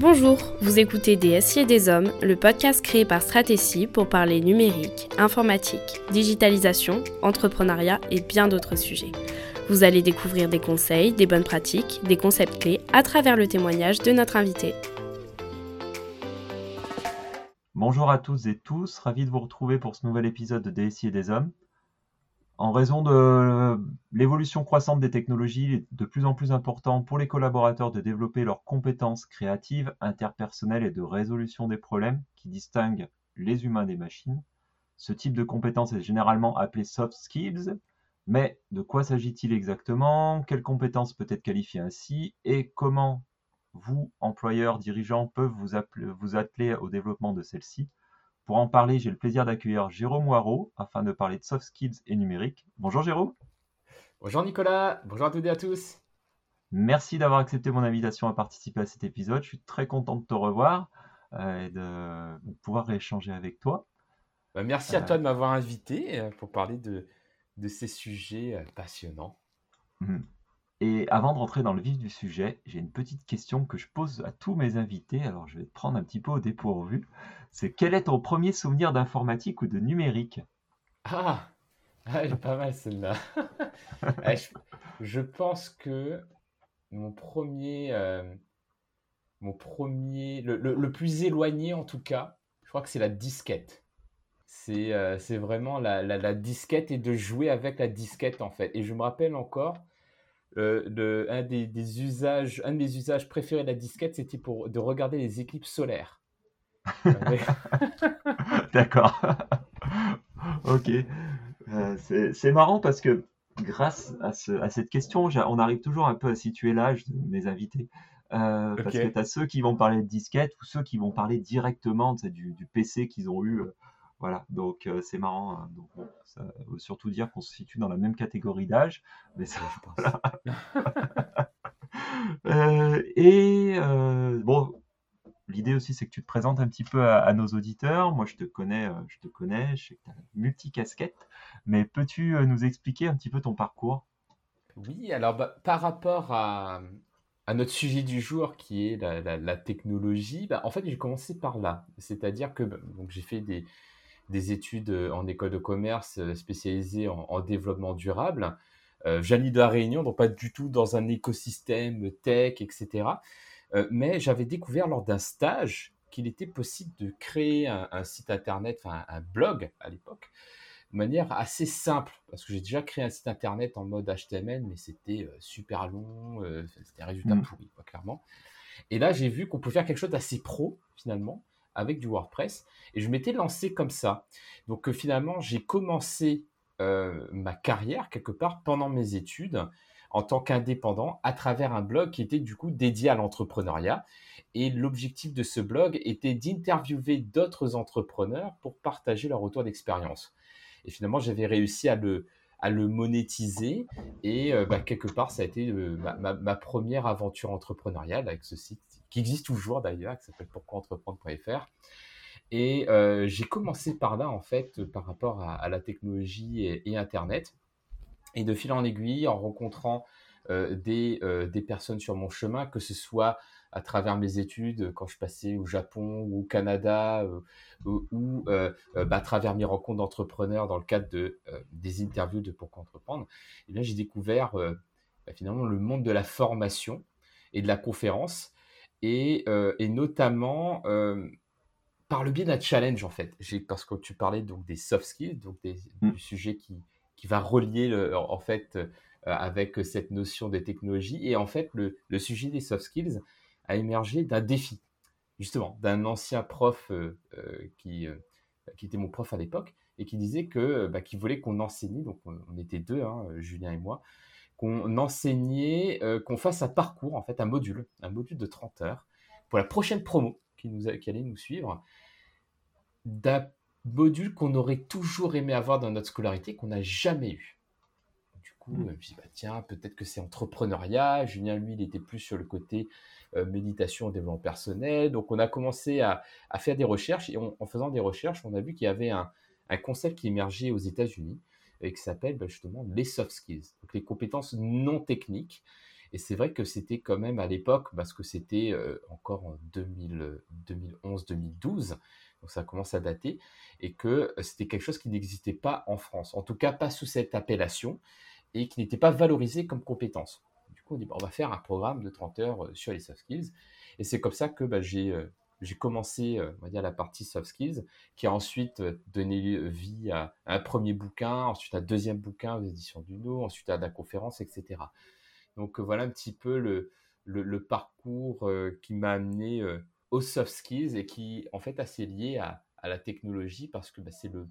Bonjour, vous écoutez Des et des Hommes, le podcast créé par Stratégie pour parler numérique, informatique, digitalisation, entrepreneuriat et bien d'autres sujets. Vous allez découvrir des conseils, des bonnes pratiques, des concepts clés à travers le témoignage de notre invité. Bonjour à tous et tous, ravi de vous retrouver pour ce nouvel épisode de DSI et des Hommes. En raison de l'évolution croissante des technologies, il est de plus en plus important pour les collaborateurs de développer leurs compétences créatives, interpersonnelles et de résolution des problèmes qui distinguent les humains des machines. Ce type de compétences est généralement appelé soft skills, mais de quoi s'agit-il exactement? Quelles compétences peut être qualifiées ainsi? Et comment vous, employeurs, dirigeants, peuvent vous, vous atteler au développement de celles-ci? Pour en parler, j'ai le plaisir d'accueillir Jérôme Waro afin de parler de soft skills et numérique. Bonjour Jérôme. Bonjour Nicolas, bonjour à toutes et à tous. Merci d'avoir accepté mon invitation à participer à cet épisode. Je suis très content de te revoir euh, et de, pouvoir échanger avec toi. Bah, merci à euh, toi de m'avoir invité euh, pour parler de, de ces sujets passionnants. Mhm. Et avant de rentrer dans le vif du sujet, j'ai une petite question que je pose à tous mes invités. Alors, je vais te prendre un petit peu au dépourvu. C'est quel est ton premier souvenir d'informatique ou de numérique? Ah, ah elle est pas mal celle-là. Eh, je, pense que mon premier, euh, mon premier, le, plus éloigné en tout cas, je crois que c'est la disquette. C'est euh, vraiment la, la disquette et de jouer avec la disquette en fait. Et je me rappelle encore euh, un des, usages, un de mes usages préférés de la disquette, c'était pour de regarder les éclipses solaires. D'accord. ok. Euh, c'est marrant parce que grâce à, cette question, on arrive toujours un peu à situer l'âge de mes invités. Euh, parce que tu as ceux qui vont parler de disquette ou ceux qui vont parler directement du, du PC qu'ils ont eu voilà, donc euh, c'est marrant. Hein. Donc, ça veut surtout dire qu'on se situe dans la même catégorie d'âge. Mais ça, je pense. Euh, et euh, bon, l'idée aussi, c'est que tu te présentes un petit peu à, nos auditeurs. Moi, je te connais, je te connais, je sais que tu as multicasquette. Mais peux-tu nous expliquer un petit peu ton parcours? Oui, alors bah, par rapport à, notre sujet du jour qui est la, technologie, bah, en fait, j'ai commencé par là. C'est-à-dire que bah, donc j'ai fait des, des études euh, en école de commerce euh, spécialisées en, développement durable. Euh, de la Réunion, donc pas du tout dans un écosystème tech, etc. Euh, mais j'avais découvert lors d'un stage qu'il était possible de créer un, site internet, enfin un blog à l'époque, de manière assez simple, parce que j'ai déjà créé un site internet en mode HTML, mais c'était super long, c'était un résultat mmh. pourri, clairement. Et là, j'ai vu qu'on pouvait faire quelque chose d'assez pro, finalement, avec du WordPress. Et je m'étais lancé comme ça. Donc euh, finalement, j'ai commencé euh, ma carrière quelque part pendant mes études en tant qu'indépendant à travers un blog qui était du coup dédié à l'entrepreneuriat. Et l'objectif de ce blog était d'interviewer d'autres entrepreneurs pour partager leur retour d'expérience. Et finalement, j'avais réussi à le, à le monétiser. Et euh, bah, quelque part, ça a été ma, ma, première aventure entrepreneuriale avec ce site qui existe toujours d'ailleurs, qui s'appelle pourquoientreprendre.fr. Et euh, j'ai commencé par là, en fait, par rapport à, la technologie et, Internet. Et de fil en aiguille, en rencontrant euh, des, euh, des, personnes sur mon chemin, que ce soit à travers mes études, quand je passais au Japon ou au Canada, ou, bah, à travers mes rencontres d'entrepreneurs dans le cadre de, des interviews de Pourquoi Entreprendre, et là j'ai découvert bah, finalement le monde de la formation et de la conférence euh, et, notamment euh, par le biais d'un challenge en fait. Parce que tu parlais donc des soft skills, donc mmh. du sujet qui, qui va relier en fait euh, avec cette notion de technologie. Et en fait, le, le sujet des soft skills a émergé d'un défi, justement, d'un ancien prof qui, qui était mon prof à l'époque et qui disait que bah, qu'il voulait qu'on enseigne, donc on, était deux, hein, Julien et moi, qu'on enseignait, euh, qu'on fasse un parcours, en fait, un module, un module de 30 heures pour la prochaine promo qui, nous qui allait nous suivre, d'un module qu'on aurait toujours aimé avoir dans notre scolarité, qu'on n'a jamais eu. Du coup, mmh. je me suis dit, bah, tiens, peut-être que c'est entrepreneuriat. Julien, lui, il était plus sur le côté euh, méditation, développement personnel. Donc, on a commencé à, faire des recherches et en faisant des recherches, on a vu qu'il y avait un, un concept qui émergeait aux États-Unis et qui s'appelle bah, justement les soft skills, donc les compétences non techniques. Et c'est vrai que c'était quand même à l'époque, parce que c'était encore en 2011-2012, donc ça commence à dater, et que c'était quelque chose qui n'existait pas en France, en tout cas pas sous cette appellation, et qui n'était pas valorisé comme compétence. Du coup, on dit, on va faire un programme de 30 heures sur les soft skills. Et c'est comme ça que bah, j'ai j'ai commencé, on va dire, la partie soft skills, qui a ensuite donné vie à un premier bouquin, ensuite un deuxième bouquin aux éditions du No, ensuite à la conférence, etc. Donc voilà un petit peu le, le, parcours qui m'a amené aux soft skills et qui, en fait, assez lié à, à la technologie parce que bah, c'est le,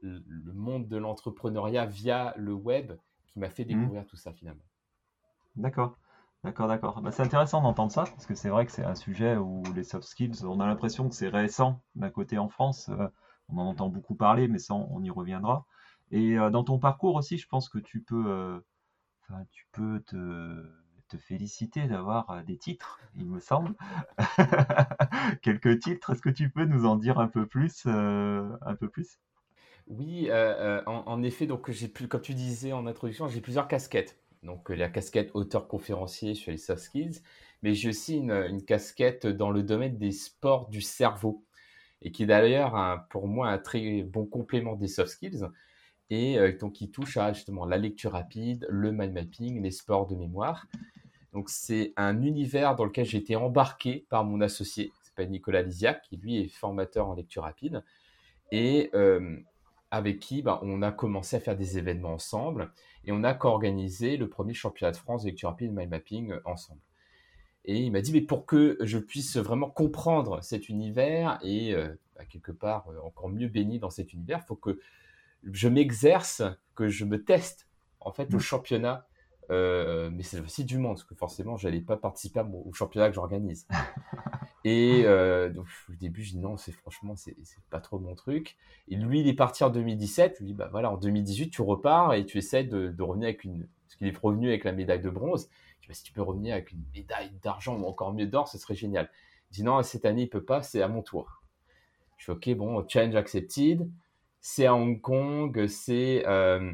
le, monde de l'entrepreneuriat via le web qui m'a fait mmh. découvrir tout ça finalement. D'accord. D'accord, d'accord. Bah, c'est intéressant d'entendre ça, parce que c'est vrai que c'est un sujet où les soft skills, on a l'impression que c'est récent d'un côté en France. Euh, on en entend beaucoup parler, mais ça, on, y reviendra. Et euh, dans ton parcours aussi, je pense que tu peux, euh, tu peux te, te féliciter d'avoir des titres, il me semble. Quelques titres, est-ce que tu peux nous en dire un peu plus, un peu plus? Oui, en, effet, donc comme tu disais en introduction, j'ai plusieurs casquettes donc euh, la casquette auteur conférencier sur les soft skills, mais j'ai aussi une, casquette dans le domaine des sports du cerveau, et qui est d'ailleurs pour moi un très bon complément des soft skills, et euh, donc qui touche à justement la lecture rapide, le mind mapping, les sports de mémoire. Donc c'est un univers dans lequel j'ai été embarqué par mon associé, qui s'appelle Nicolas Lisiac, qui lui est formateur en lecture rapide, et euh, avec qui bah, on a commencé à faire des événements ensemble et on a co-organisé le premier championnat de France de lecture rapide mind mapping euh, ensemble. Et il m'a dit, mais pour que je puisse vraiment comprendre cet univers et euh, bah, quelque part euh, encore mieux béni dans cet univers, il faut que je m'exerce, que je me teste en fait au mmh. championnat euh, mais c'est aussi du monde, parce que forcément, je n'allais pas participer au championnat que j'organise. et euh, donc, au début, je dis non, c'est franchement, c'est pas trop mon truc. Et lui, il est parti en 2017. Je lui dis, bah voilà, en 2018, tu repars et tu essaies de, revenir avec une. Parce qu'il est revenu avec la médaille de bronze. Je dis, bah, si tu peux revenir avec une médaille d'argent ou encore mieux d'or, ce serait génial. Il dit, non, cette année, il peut pas, c'est à mon tour. Je fais, ok, bon, challenge accepted. C'est à Hong Kong, c'est. Euh,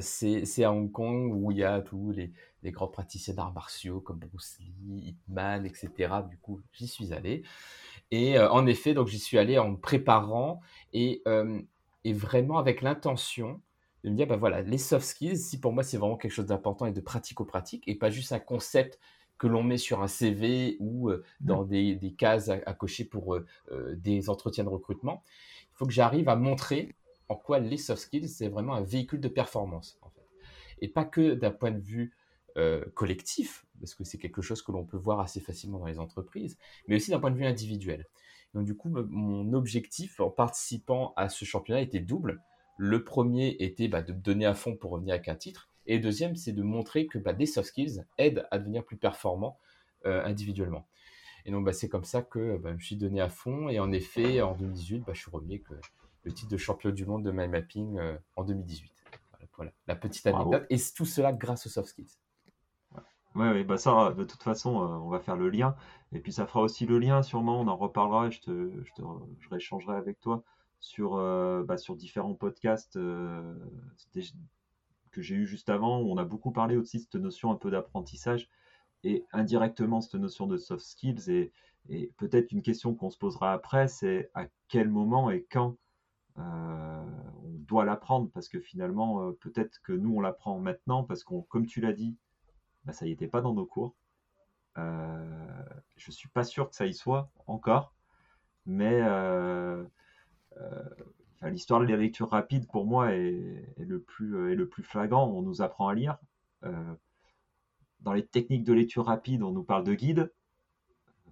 c'est à Hong Kong où il y a tous les, grands praticiens d'arts martiaux comme Bruce Lee, Hitman, etc. Du coup, j'y suis allé. Et euh, en effet, donc j'y suis allé en me préparant et, euh, et vraiment avec l'intention de me dire, ben voilà, les soft skills, si pour moi c'est vraiment quelque chose d'important et de pratico-pratique et pas juste un concept que l'on met sur un CV ou euh, mmh. dans des, des, cases à, à cocher pour des entretiens de recrutement. Il faut que j'arrive à montrer en quoi les soft skills, c'est vraiment un véhicule de performance. En fait. Et pas que d'un point de vue euh, collectif, parce que c'est quelque chose que l'on peut voir assez facilement dans les entreprises, mais aussi d'un point de vue individuel. Donc du coup, mon objectif en participant à ce championnat était double. Le premier était bah, de me donner à fond pour revenir avec un titre, et le deuxième, c'est de montrer que bah, des soft skills aident à devenir plus performant euh, individuellement. Et donc, bah, c'est comme ça que je me suis donné à fond. Et en effet, en 2018, je suis revenu avec le titre de champion du monde de mind mapping euh, en 2018. Voilà, la petite anecdote. Et tout cela grâce aux soft skills. Oui, ouais, bah ça, de toute façon, euh, on va faire le lien. Et puis ça fera aussi le lien, sûrement, on en reparlera et je, te, je, te, je avec toi sur, euh, bah, sur différents podcasts que j'ai eu juste avant, où on a beaucoup parlé aussi de cette notion un peu d'apprentissage et indirectement cette notion de soft skills. Et, et peut-être une question qu'on se posera après, c'est à quel moment et quand euh, on doit l'apprendre parce que finalement, euh, peut-être que nous, on l'apprend maintenant parce qu'on, comme tu l'as dit, bah, ça y était pas dans nos cours. Euh, je suis pas sûr que ça y soit encore, mais l'histoire de la lecture rapide pour moi est, le plus, est le plus flagrant. On nous apprend à lire. dans les techniques de lecture rapide, on nous parle de guide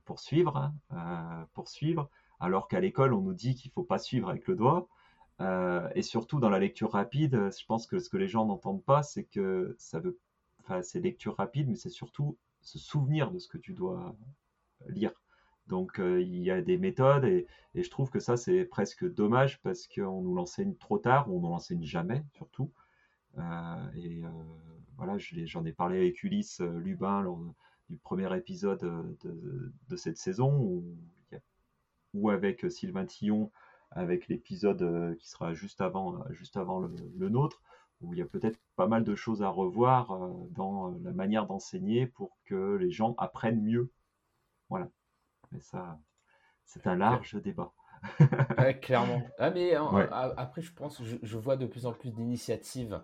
pour suivre, hein, pour suivre alors qu'à l'école, on nous dit qu'il faut pas suivre avec le doigt. Euh, et surtout dans la lecture rapide, je pense que ce que les gens n'entendent pas, c'est que ça veut, enfin, c'est lecture rapide, mais c'est surtout se souvenir de ce que tu dois lire. Donc euh, il y a des méthodes et, je trouve que ça c'est presque dommage parce qu'on nous l'enseigne trop tard ou on ne l'enseigne jamais surtout. Euh, et voilà, j'en ai parlé avec Ulysse Lubin lors du premier épisode de, de cette saison ou avec euh, Sylvain Tillon, avec l'épisode euh, qui sera juste avant, euh, juste avant le, nôtre, où il y a peut-être pas mal de choses à revoir dans la manière d'enseigner pour que les gens apprennent mieux. Voilà. Mais ça, c'est un large débat. clairement. Ah, mais hein, après, je pense, je, je, vois de plus en plus d'initiatives,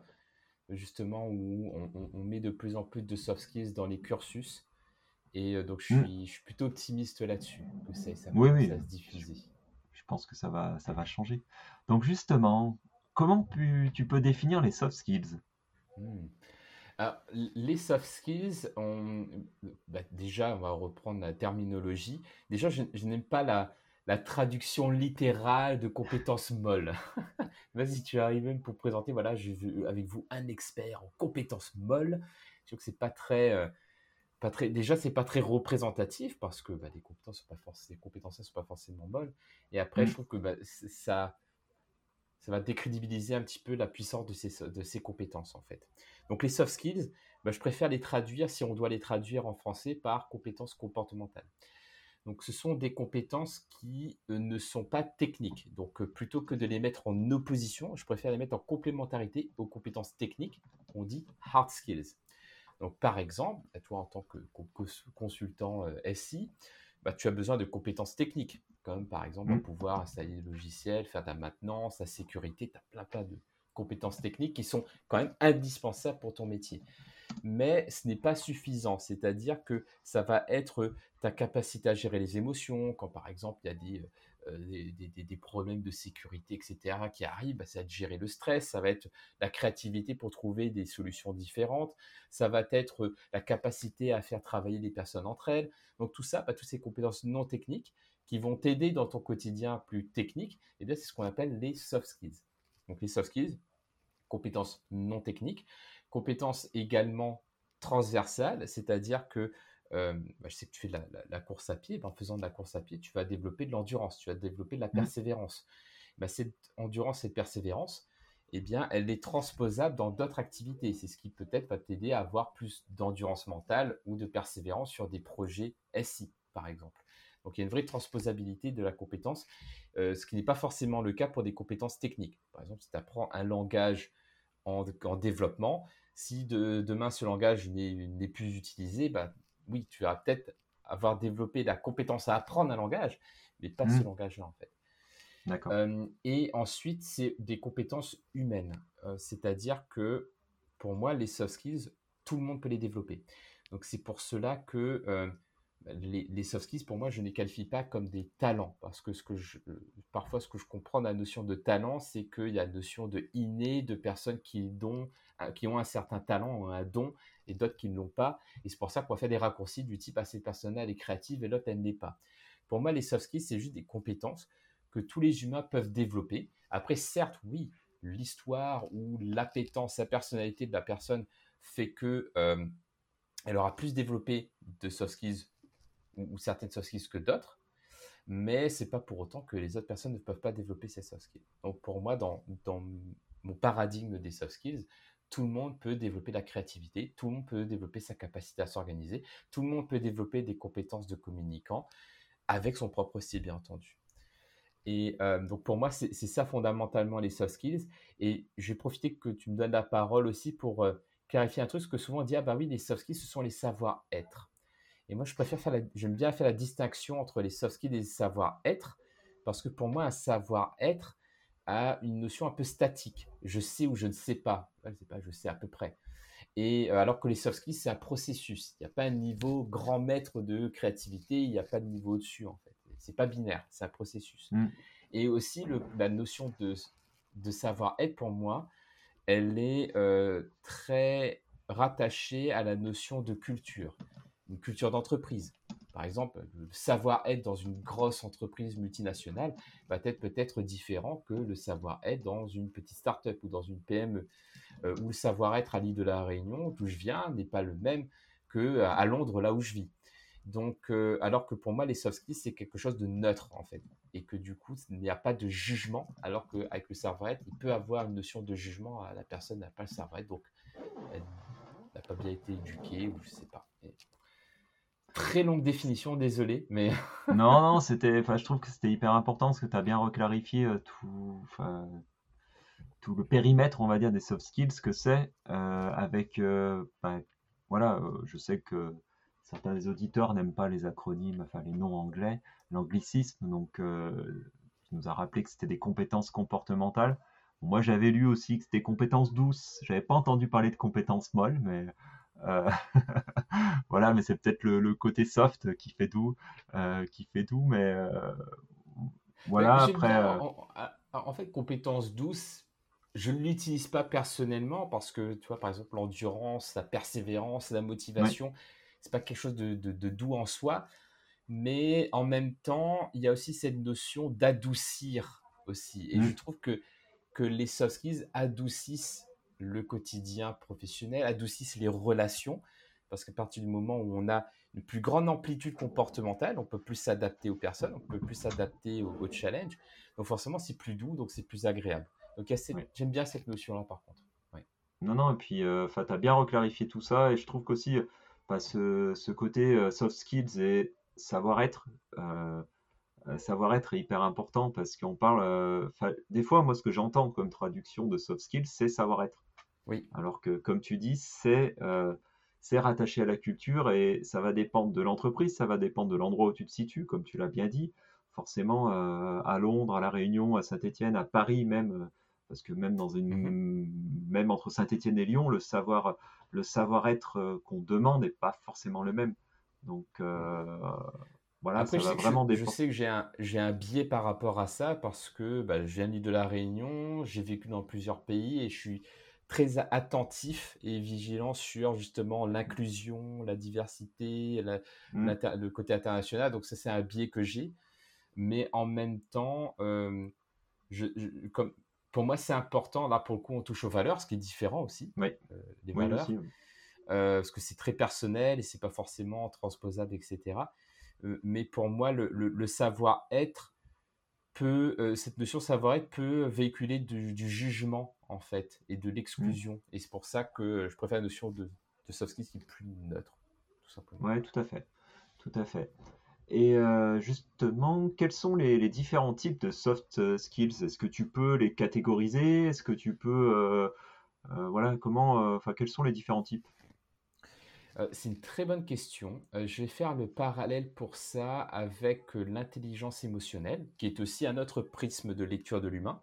justement, où on, met de plus en plus de soft skills dans les cursus. Et euh, donc, je mmh. suis, je suis plutôt optimiste là-dessus, que ça, ça, oui, oui. se diffuser. Pense que ça va, ça va changer. Donc, justement, comment tu, peux définir les soft skills? Alors, les soft skills. Bah, déjà, on va reprendre la terminologie. Déjà, je, n'aime pas la, la traduction littérale de compétences molles. Vas-y, tu arrives même pour présenter, voilà, je veux avec vous un expert en compétences molles. Je trouve que c'est pas très, euh, pas très, déjà c'est pas très représentatif parce que bah, les compétences sont pas forcément, les compétences sont pas forcément molles. Et après, je mmh. trouve que bah, ça, ça va décrédibiliser un petit peu la puissance de ces, de ces compétences en fait. Donc les soft skills, bah, je préfère les traduire si on doit les traduire en français par compétences comportementales. Donc, ce sont des compétences qui euh, ne sont pas techniques. Donc, euh, plutôt que de les mettre en opposition, je préfère les mettre en complémentarité aux compétences techniques. On dit hard skills. Donc, par exemple, toi, en tant que consultant euh, SI, bah, tu as besoin de compétences techniques, comme par exemple mmh. pouvoir installer des logiciels, faire de la maintenance, la sécurité. Tu as plein, plein de compétences techniques qui sont quand même indispensables pour ton métier mais ce n'est pas suffisant. C'est-à-dire que ça va être ta capacité à gérer les émotions, quand par exemple il y a des, euh, des, problèmes de sécurité, etc., qui arrivent, bah, ça va être gérer le stress, ça va être la créativité pour trouver des solutions différentes, ça va être la capacité à faire travailler les personnes entre elles. Donc tout ça, bah, toutes ces compétences non techniques qui vont t'aider dans ton quotidien plus technique, et eh c'est ce qu'on appelle les soft skills. Donc les soft skills, compétences non techniques, compétences également transversales, c'est-à-dire que euh, bah, je sais que tu fais de la, course à pied, ben, en faisant de la course à pied, tu vas développer de l'endurance, tu vas développer de la mmh. persévérance. Bah, cette endurance et persévérance, eh bien, elle est transposable dans d'autres activités. C'est ce qui peut-être va t'aider à avoir plus d'endurance mentale ou de persévérance sur des projets SI, par exemple. Donc, il y a une vraie transposabilité de la compétence, euh, ce qui n'est pas forcément le cas pour des compétences techniques. Par exemple, si tu apprends un langage en, en développement, si demain ce langage n'est plus utilisé, bah, oui, tu vas peut-être avoir développé la compétence à apprendre un langage, mais pas ce mmh. langage-là en fait. D'accord. et ensuite, c'est des compétences humaines. C'est-à-dire que pour moi, les soft skills, tout le monde peut les développer. Donc c'est pour cela que bah, les, soft skills, pour moi, je ne les qualifie pas comme des talents. Parce que, ce que je, parfois, ce que je comprends dans la notion de talent, c'est qu'il y a la notion de inné, de personnes qui, dont, qui ont un certain talent, un don, d'autres qui ne l'ont pas. Et c'est pour ça qu'on faire des raccourcis du type assez personnel et créative, et l'autre, elle n'est pas. Pour moi, les soft skills, c'est juste des compétences que tous les humains peuvent développer. Après, certes, oui, l'histoire ou l'appétence, sa personnalité de la personne fait que euh, elle aura plus développé de soft skills ou, certaines soft skills que d'autres, mais c'est pas pour autant que les autres personnes ne peuvent pas développer ces soft skills. Donc pour moi, dans mon paradigme des soft skills, tout le monde peut développer la créativité, tout le monde peut développer sa capacité à s'organiser, tout le monde peut développer des compétences de communicant avec son propre style, bien entendu. Et euh, donc pour moi, c'est ça fondamentalement les soft skills. Et je vais profiter que tu me donnes la parole aussi pour euh, clarifier un truc, que souvent on dit, ah bah oui, les soft skills, ce sont les savoir-être. Et moi, je préfère faire j'aime bien faire la distinction entre les soft skills et les savoir-être, parce que pour moi, un savoir-être a une notion un peu statique. Je sais ou je ne sais pas. Je sais pas, je sais à peu près. Et euh, alors que les soft skills, c'est un processus. Il n'y a pas un niveau grand maître de créativité, il n'y a pas de niveau au-dessus, en fait. C'est pas binaire, c'est un processus. Mm. Et aussi, le, la notion de, de savoir-être, pour moi, elle est euh, très rattachée à la notion de culture une culture d'entreprise. Par exemple, le savoir-être dans une grosse entreprise multinationale va être peut-être différent que le savoir-être dans une petite start-up ou dans une PME. Euh, ou le savoir-être à l'île de la Réunion, d'où je viens, n'est pas le même que à Londres, là où je vis. Donc, euh, alors que pour moi, les soft skills, c'est quelque chose de neutre, en fait. Et que du coup, il n'y a pas de jugement, alors qu'avec le savoir-être, il peut avoir une notion de jugement. La personne n'a pas le savoir-être, donc elle n'a pas bien été éduquée, ou je sais pas. Très longue définition, désolé, mais. non, non, c'était. Je trouve que c'était hyper important parce que tu as bien reclarifié euh, tout. tout le périmètre, on va dire, des soft skills que c'est, avec, ben, voilà, je sais que certains des auditeurs n'aiment pas les acronymes, enfin les noms anglais, l'anglicisme, donc il nous a rappelé que c'était des compétences comportementales. Moi, j'avais lu aussi que c'était compétences douces. J'avais pas entendu parler de compétences molles, mais euh, voilà, mais c'est peut-être le, côté soft qui fait doux, euh, qui fait doux, mais euh, voilà. après, en, fait, compétences douces, je ne l'utilise pas personnellement parce que tu vois, par exemple, l'endurance, la persévérance, la motivation, c'est pas quelque chose de, doux en soi, mais en même temps, il y a aussi cette notion d'adoucir aussi, et je mmh. trouve que que les soft skills adoucissent le quotidien professionnel, adoucissent les relations, parce qu'à partir du moment où on a une plus grande amplitude comportementale, on peut plus s'adapter aux personnes, on peut plus s'adapter aux, challenges. Donc forcément, c'est plus doux, donc c'est plus agréable. Donc j'aime bien cette notion-là, par contre. Non, non, et puis euh, tu as bien reclarifié tout ça, et je trouve qu'aussi, bah, ce, ce, côté euh, soft skills et savoir-être, euh, euh, savoir-être est hyper important parce qu'on parle. Euh, des fois, moi, ce que j'entends comme traduction de soft skills, c'est savoir-être. Oui. Alors que, comme tu dis, c'est euh, c'est rattaché à la culture et ça va dépendre de l'entreprise, ça va dépendre de l'endroit où tu te situes, comme tu l'as bien dit. Forcément, à Londres, à La Réunion, à Saint-Étienne, à Paris même, parce que même dans une, mm-hmm. même entre Saint-Étienne et Lyon, le savoir, le savoir-être qu'on demande n'est pas forcément le même. Donc, voilà, Après, ça va vraiment je, je sais que j'ai un, j'ai un biais par rapport à ça parce que bah, je viens de la Réunion, j'ai vécu dans plusieurs pays et je suis très attentif et vigilant sur justement l'inclusion, la diversité, mmh. le côté international. Donc ça, c'est un biais que j'ai. Mais en même temps, euh, je, comme, pour moi, c'est important. Là, pour le coup, on touche aux valeurs, ce qui est différent aussi. Oui. Euh, les valeurs. Euh, parce que c'est très personnel et c'est pas forcément transposable, etc. Euh, mais pour moi, le, savoir-être peut, cette notion savoir-être peut véhiculer du, jugement, en fait, et de l'exclusion. Mmh. Et c'est pour ça que je préfère la notion de, soft skills qui est plus neutre, tout simplement. Oui, tout à fait. Tout à fait. Et euh, justement, quels sont les, différents types de soft skills? Est-ce que tu peux les catégoriser? Est-ce que tu peux, voilà, comment, enfin, quels sont les différents types? Euh, c'est une très bonne question. Euh, je vais faire le parallèle pour ça avec euh, l'intelligence émotionnelle, qui est aussi un autre prisme de lecture de l'humain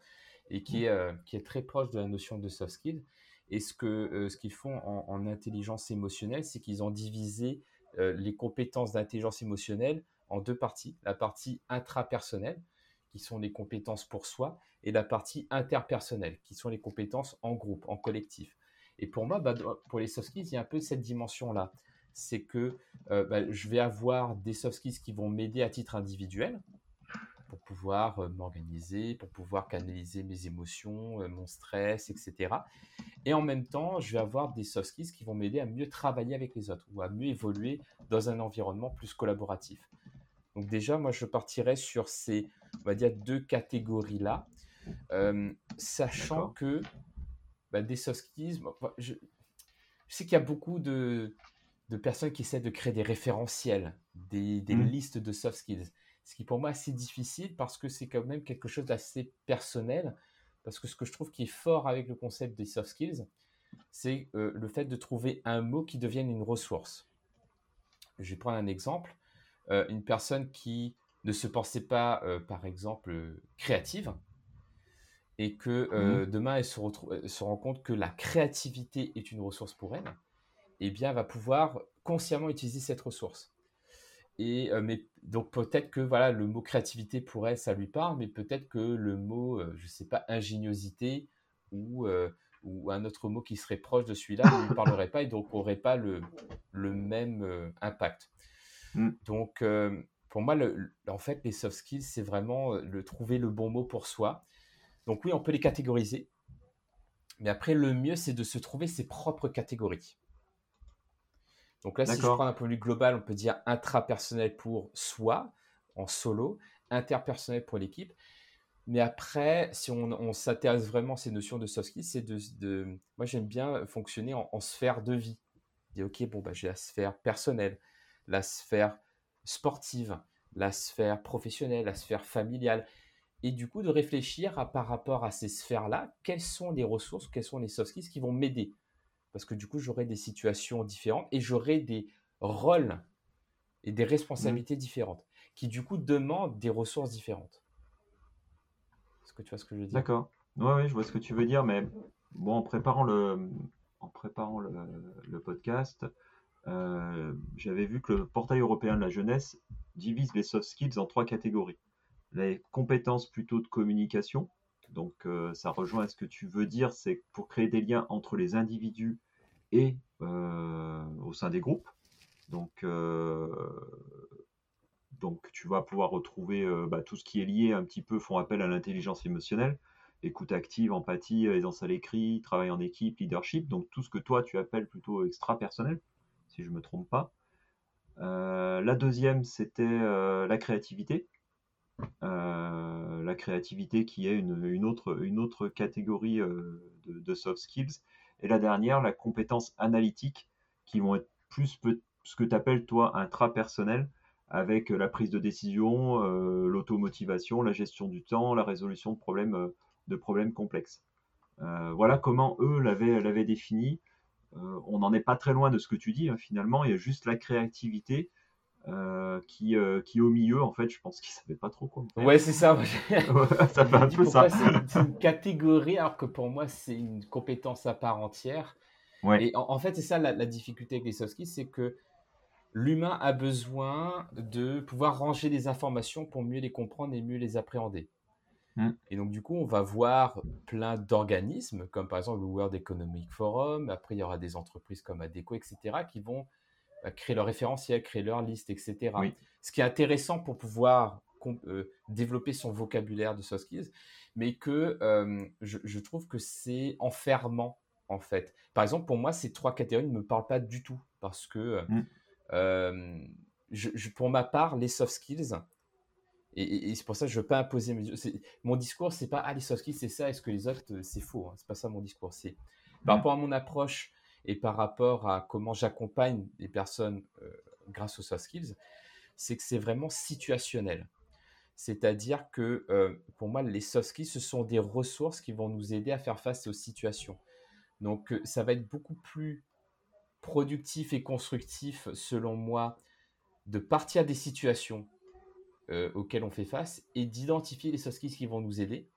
et qui est, qui est très proche de la notion de soft skills. Et ce ce qu'ils font en, intelligence émotionnelle, c'est qu'ils ont divisé les compétences d'intelligence émotionnelle en deux parties. La partie intrapersonnelle, qui sont les compétences pour soi, et la partie interpersonnelle, qui sont les compétences en groupe, en collectif. Et pour moi, bah, pour les soft skills, il y a un peu cette dimension-là. C'est que euh, bah, je vais avoir des soft skills qui vont m'aider à titre individuel pour pouvoir m'organiser, pour pouvoir canaliser mes émotions, mon stress, etc. Et en même temps, je vais avoir des soft skills qui vont m'aider à mieux travailler avec les autres ou à mieux évoluer dans un environnement plus collaboratif. Donc déjà, moi, je partirais sur ces, on va dire, deux catégories-là, sachant que bah, des soft skills. je, sais qu'il y a beaucoup de, personnes qui essaient de créer des référentiels, des, mmh. listes de soft skills. Ce qui pour moi c'est difficile parce que c'est quand même quelque chose d'assez personnel. Parce que ce que je trouve qui est fort avec le concept des soft skills, c'est euh, le fait de trouver un mot qui devienne une ressource. Je vais prendre un exemple. Euh, une personne qui ne se pensait pas, euh, par exemple, créative, et que mmh demain elle se, se rend compte que la créativité est une ressource pour elle, eh bien, elle va pouvoir consciemment utiliser cette ressource. Et euh, mais donc peut-être que voilà le mot créativité pour elle ça lui parle, mais peut-être que le mot je euh, je sais pas ingéniosité ou ou un autre mot qui serait proche de celui-là ne lui parlerait pas et donc n'aurait pas le, le même impact. Mmh. Donc pour moi, le, en fait, les soft skills, c'est vraiment le trouver le bon mot pour soi donc oui, on peut les catégoriser. Mais après, le mieux, c'est de se trouver ses propres catégories. Donc là, si je prends un point de vue global, on peut dire intrapersonnel pour soi, en solo, interpersonnel pour l'équipe. Mais après, si on, s'intéresse vraiment à ces notions de soft skills, c'est de, Moi, j'aime bien fonctionner en, sphère de vie. Dire, OK, bon, bah, j'ai la sphère personnelle, la sphère sportive, la sphère professionnelle, la sphère familiale. et du coup de réfléchir à, par rapport à ces sphères-là, quelles sont les ressources, quelles sont les soft skills qui vont m'aider. Parce que du coup, j'aurai des situations différentes et j'aurai des rôles et des responsabilités mmh. différentes qui du coup demandent des ressources différentes. Est-ce que tu vois ce que je veux dire? D'accord. Oui, je vois ce que tu veux dire, mais bon, en préparant le, en préparant le, podcast, euh, j'avais vu que le portail européen de la jeunesse divise les soft skills en trois catégories. Les compétences plutôt de communication, donc euh, ça rejoint ce que tu veux dire, c'est pour créer des liens entre les individus et euh, au sein des groupes. Donc, donc tu vas pouvoir retrouver bah, tout ce qui est lié un petit peu, font appel à l'intelligence émotionnelle écoute active, empathie, aisance à l'écrit, travail en équipe, leadership, donc tout ce que toi tu appelles plutôt extra-personnel, si je ne me trompe pas. Euh, la deuxième, c'était euh, la créativité. Euh, la créativité qui est une, autre, catégorie de, soft skills. Et la dernière, la compétence analytique, qui vont être plus ce que tu appelles toi intra-personnel, avec la prise de décision, l'automotivation, la gestion du temps, la résolution de problèmes de problèmes complexes. Euh, voilà comment eux l'avaient défini. Euh, on n'en est pas très loin de ce que tu dis, hein, finalement. Il y a juste la créativité euh, qui, qui est au milieu, en fait. Je pense qu'ils ne savaient pas trop quoi. Ouais, c'est ça. ça fait un peu ça. C'est une, catégorie, alors que pour moi, c'est une compétence à part entière. Et en, fait, c'est ça la, la, difficulté avec les soft skills, c'est que l'humain a besoin de pouvoir ranger les informations pour mieux les comprendre et mieux les appréhender. Mm. Et donc, du coup, on va voir plein d'organismes, comme par exemple le World Economic Forum. Après, il y aura des entreprises comme ADECO, etc., qui vont créer leur référentiel, créer leur liste, etc. Ce qui est intéressant pour pouvoir euh, développer son vocabulaire de soft skills, mais que euh, je, trouve que c'est enfermant, en fait. Par exemple, pour moi, ces trois catégories ne me parlent pas du tout, parce que, euh, mm. je, pour ma part, les soft skills, et, c'est pour ça que je ne veux pas imposer mes... Mon discours, c'est pas ah, les soft skills, c'est ça, est-ce que les autres, c'est faux. Hein. C'est pas ça mon discours. C'est par rapport à mon approche et par rapport à comment j'accompagne les personnes euh, grâce aux soft skills, c'est que c'est vraiment situationnel. C'est-à-dire que euh, pour moi, les soft skills, ce sont des ressources qui vont nous aider à faire face aux situations. Donc, ça va être beaucoup plus productif et constructif, selon moi, de partir des situations euh, auxquels on fait face et d'identifier les soft skills qui vont nous aider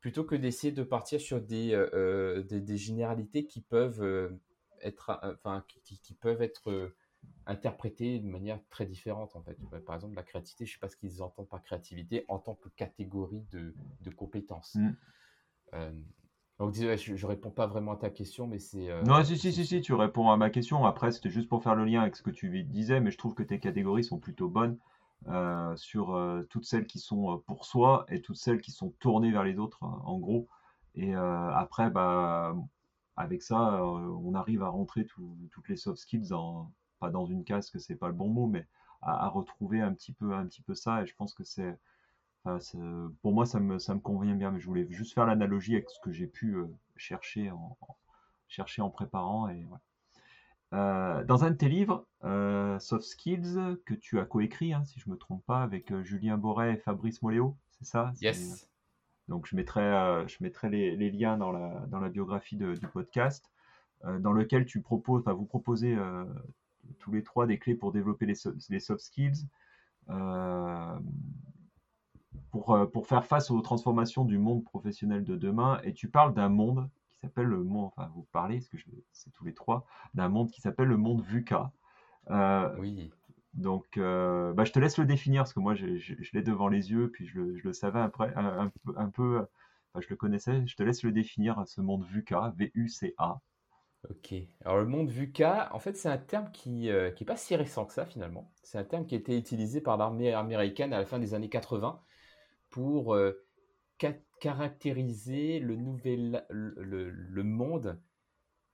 plutôt que d'essayer de partir sur euh, euh, des, généralités qui peuvent être, enfin, qui, peuvent être interprétées de manière très différente en fait. Par exemple, la créativité, je ne sais pas ce qu'ils entendent par créativité en tant que catégorie de, de compétences. Mm. donc, je, ne réponds pas vraiment à ta question, mais c'est. non, si, si, si, si, tu réponds à ma question. Après, c'était juste pour faire le lien avec ce que tu disais, mais je trouve que tes catégories sont plutôt bonnes. Euh, sur euh, toutes celles qui sont euh, pour soi et toutes celles qui sont tournées vers les autres, en gros. Et après, bah, avec ça, on arrive à rentrer toutes les soft skills, pas dans une case, que c'est pas le bon mot, mais à, retrouver un petit peu, un petit peu ça. Et je pense que c'est, pour moi, ça me, ça me convient bien. Mais je voulais juste faire l'analogie avec ce que j'ai pu chercher en, chercher en préparant. Euh, dans un de tes livres, euh, Soft Skills, que tu as coécrit, hein, si je ne me trompe pas, avec euh, Julien Boré et Fabrice Moléo, c'est ça? Yes. Donc je mettrai, je mettrai les, liens dans la, dans la biographie du podcast, dans lequel tu proposes, vous proposez tous les trois des clés pour développer les, soft skills, pour, pour faire face aux transformations du monde professionnel de demain. Et tu parles d'un monde s'appelle le monde, enfin vous parlez, que c'est tous les trois, d'un monde qui s'appelle le monde VUCA. Euh, oui. Donc, euh, bah, je te laisse le définir, parce que moi, je, l'ai devant les yeux, puis je le, savais après, un, peu, je le connaissais, je te laisse le définir, ce monde VUCA, V-U-C-A. Ok. Alors, le monde VUCA, en fait, c'est un terme qui n'est euh, pas si récent que ça, finalement. C'est un terme qui a été utilisé par l'armée américaine à la fin des années 80 pour caractériser le, nouvel, le, monde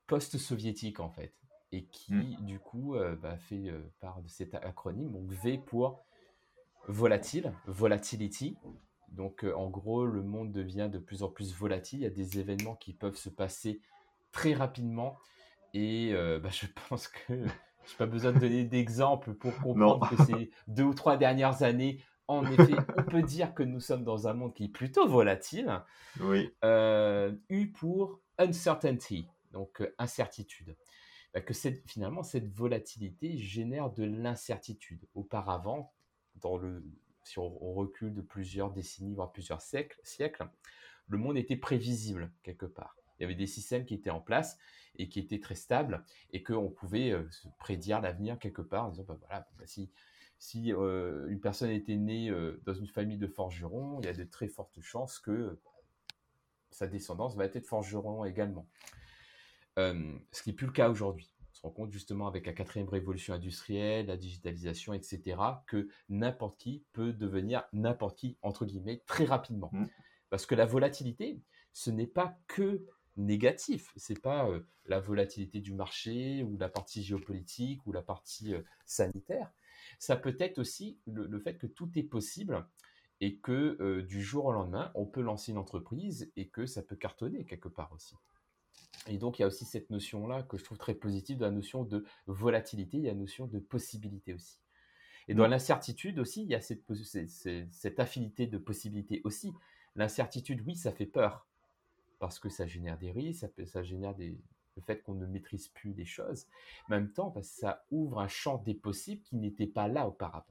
post-soviétique en fait, et qui mmh. du coup euh, bah, fait euh, part de cet acronyme, donc V pour volatile, volatility. Donc euh, en gros, le monde devient de plus en plus volatile, il y a des événements qui peuvent se passer très rapidement, et bah, je pense que je n'ai pas besoin de donner d'exemples pour comprendre que ces deux ou trois dernières années en effet, on peut dire que nous sommes dans un monde qui est plutôt volatile. Oui. Euh, U pour uncertainty, donc euh, incertitude. Bah, que finalement, cette volatilité génère de l'incertitude. Auparavant, si on, recule de plusieurs décennies, voire plusieurs siècles, le monde était prévisible quelque part. Il y avait des systèmes qui étaient en place et qui étaient très stables et qu'on pouvait euh, prédire l'avenir quelque part en disant, bah, voilà, bah, si euh, une personne était née euh, dans une famille de forgerons, il y a de très fortes chances que sa descendance va être forgeron également. Euh, ce qui n'est plus le cas aujourd'hui. On se rend compte justement avec la quatrième révolution industrielle, la digitalisation, etc., que n'importe qui peut devenir n'importe qui, entre guillemets, très rapidement. Mmh. Parce que la volatilité, ce n'est pas que négatif. C'est pas la volatilité du marché ou la partie géopolitique ou la partie sanitaire ça peut être aussi le, fait que tout est possible et que euh, du jour au lendemain, on peut lancer une entreprise et que ça peut cartonner quelque part aussi. Et donc, il y a aussi cette notion-là que je trouve très positive de la notion de volatilité, il y a la notion de possibilité aussi. Et dans mmh. l'incertitude aussi, il y a cette, cette affinité de possibilité aussi. L'incertitude, oui, ça fait peur parce que ça génère des risques, ça, ça génère des, le fait qu'on ne maîtrise plus les choses, en même temps, parce que ça ouvre un champ des possibles qui n'était pas là auparavant.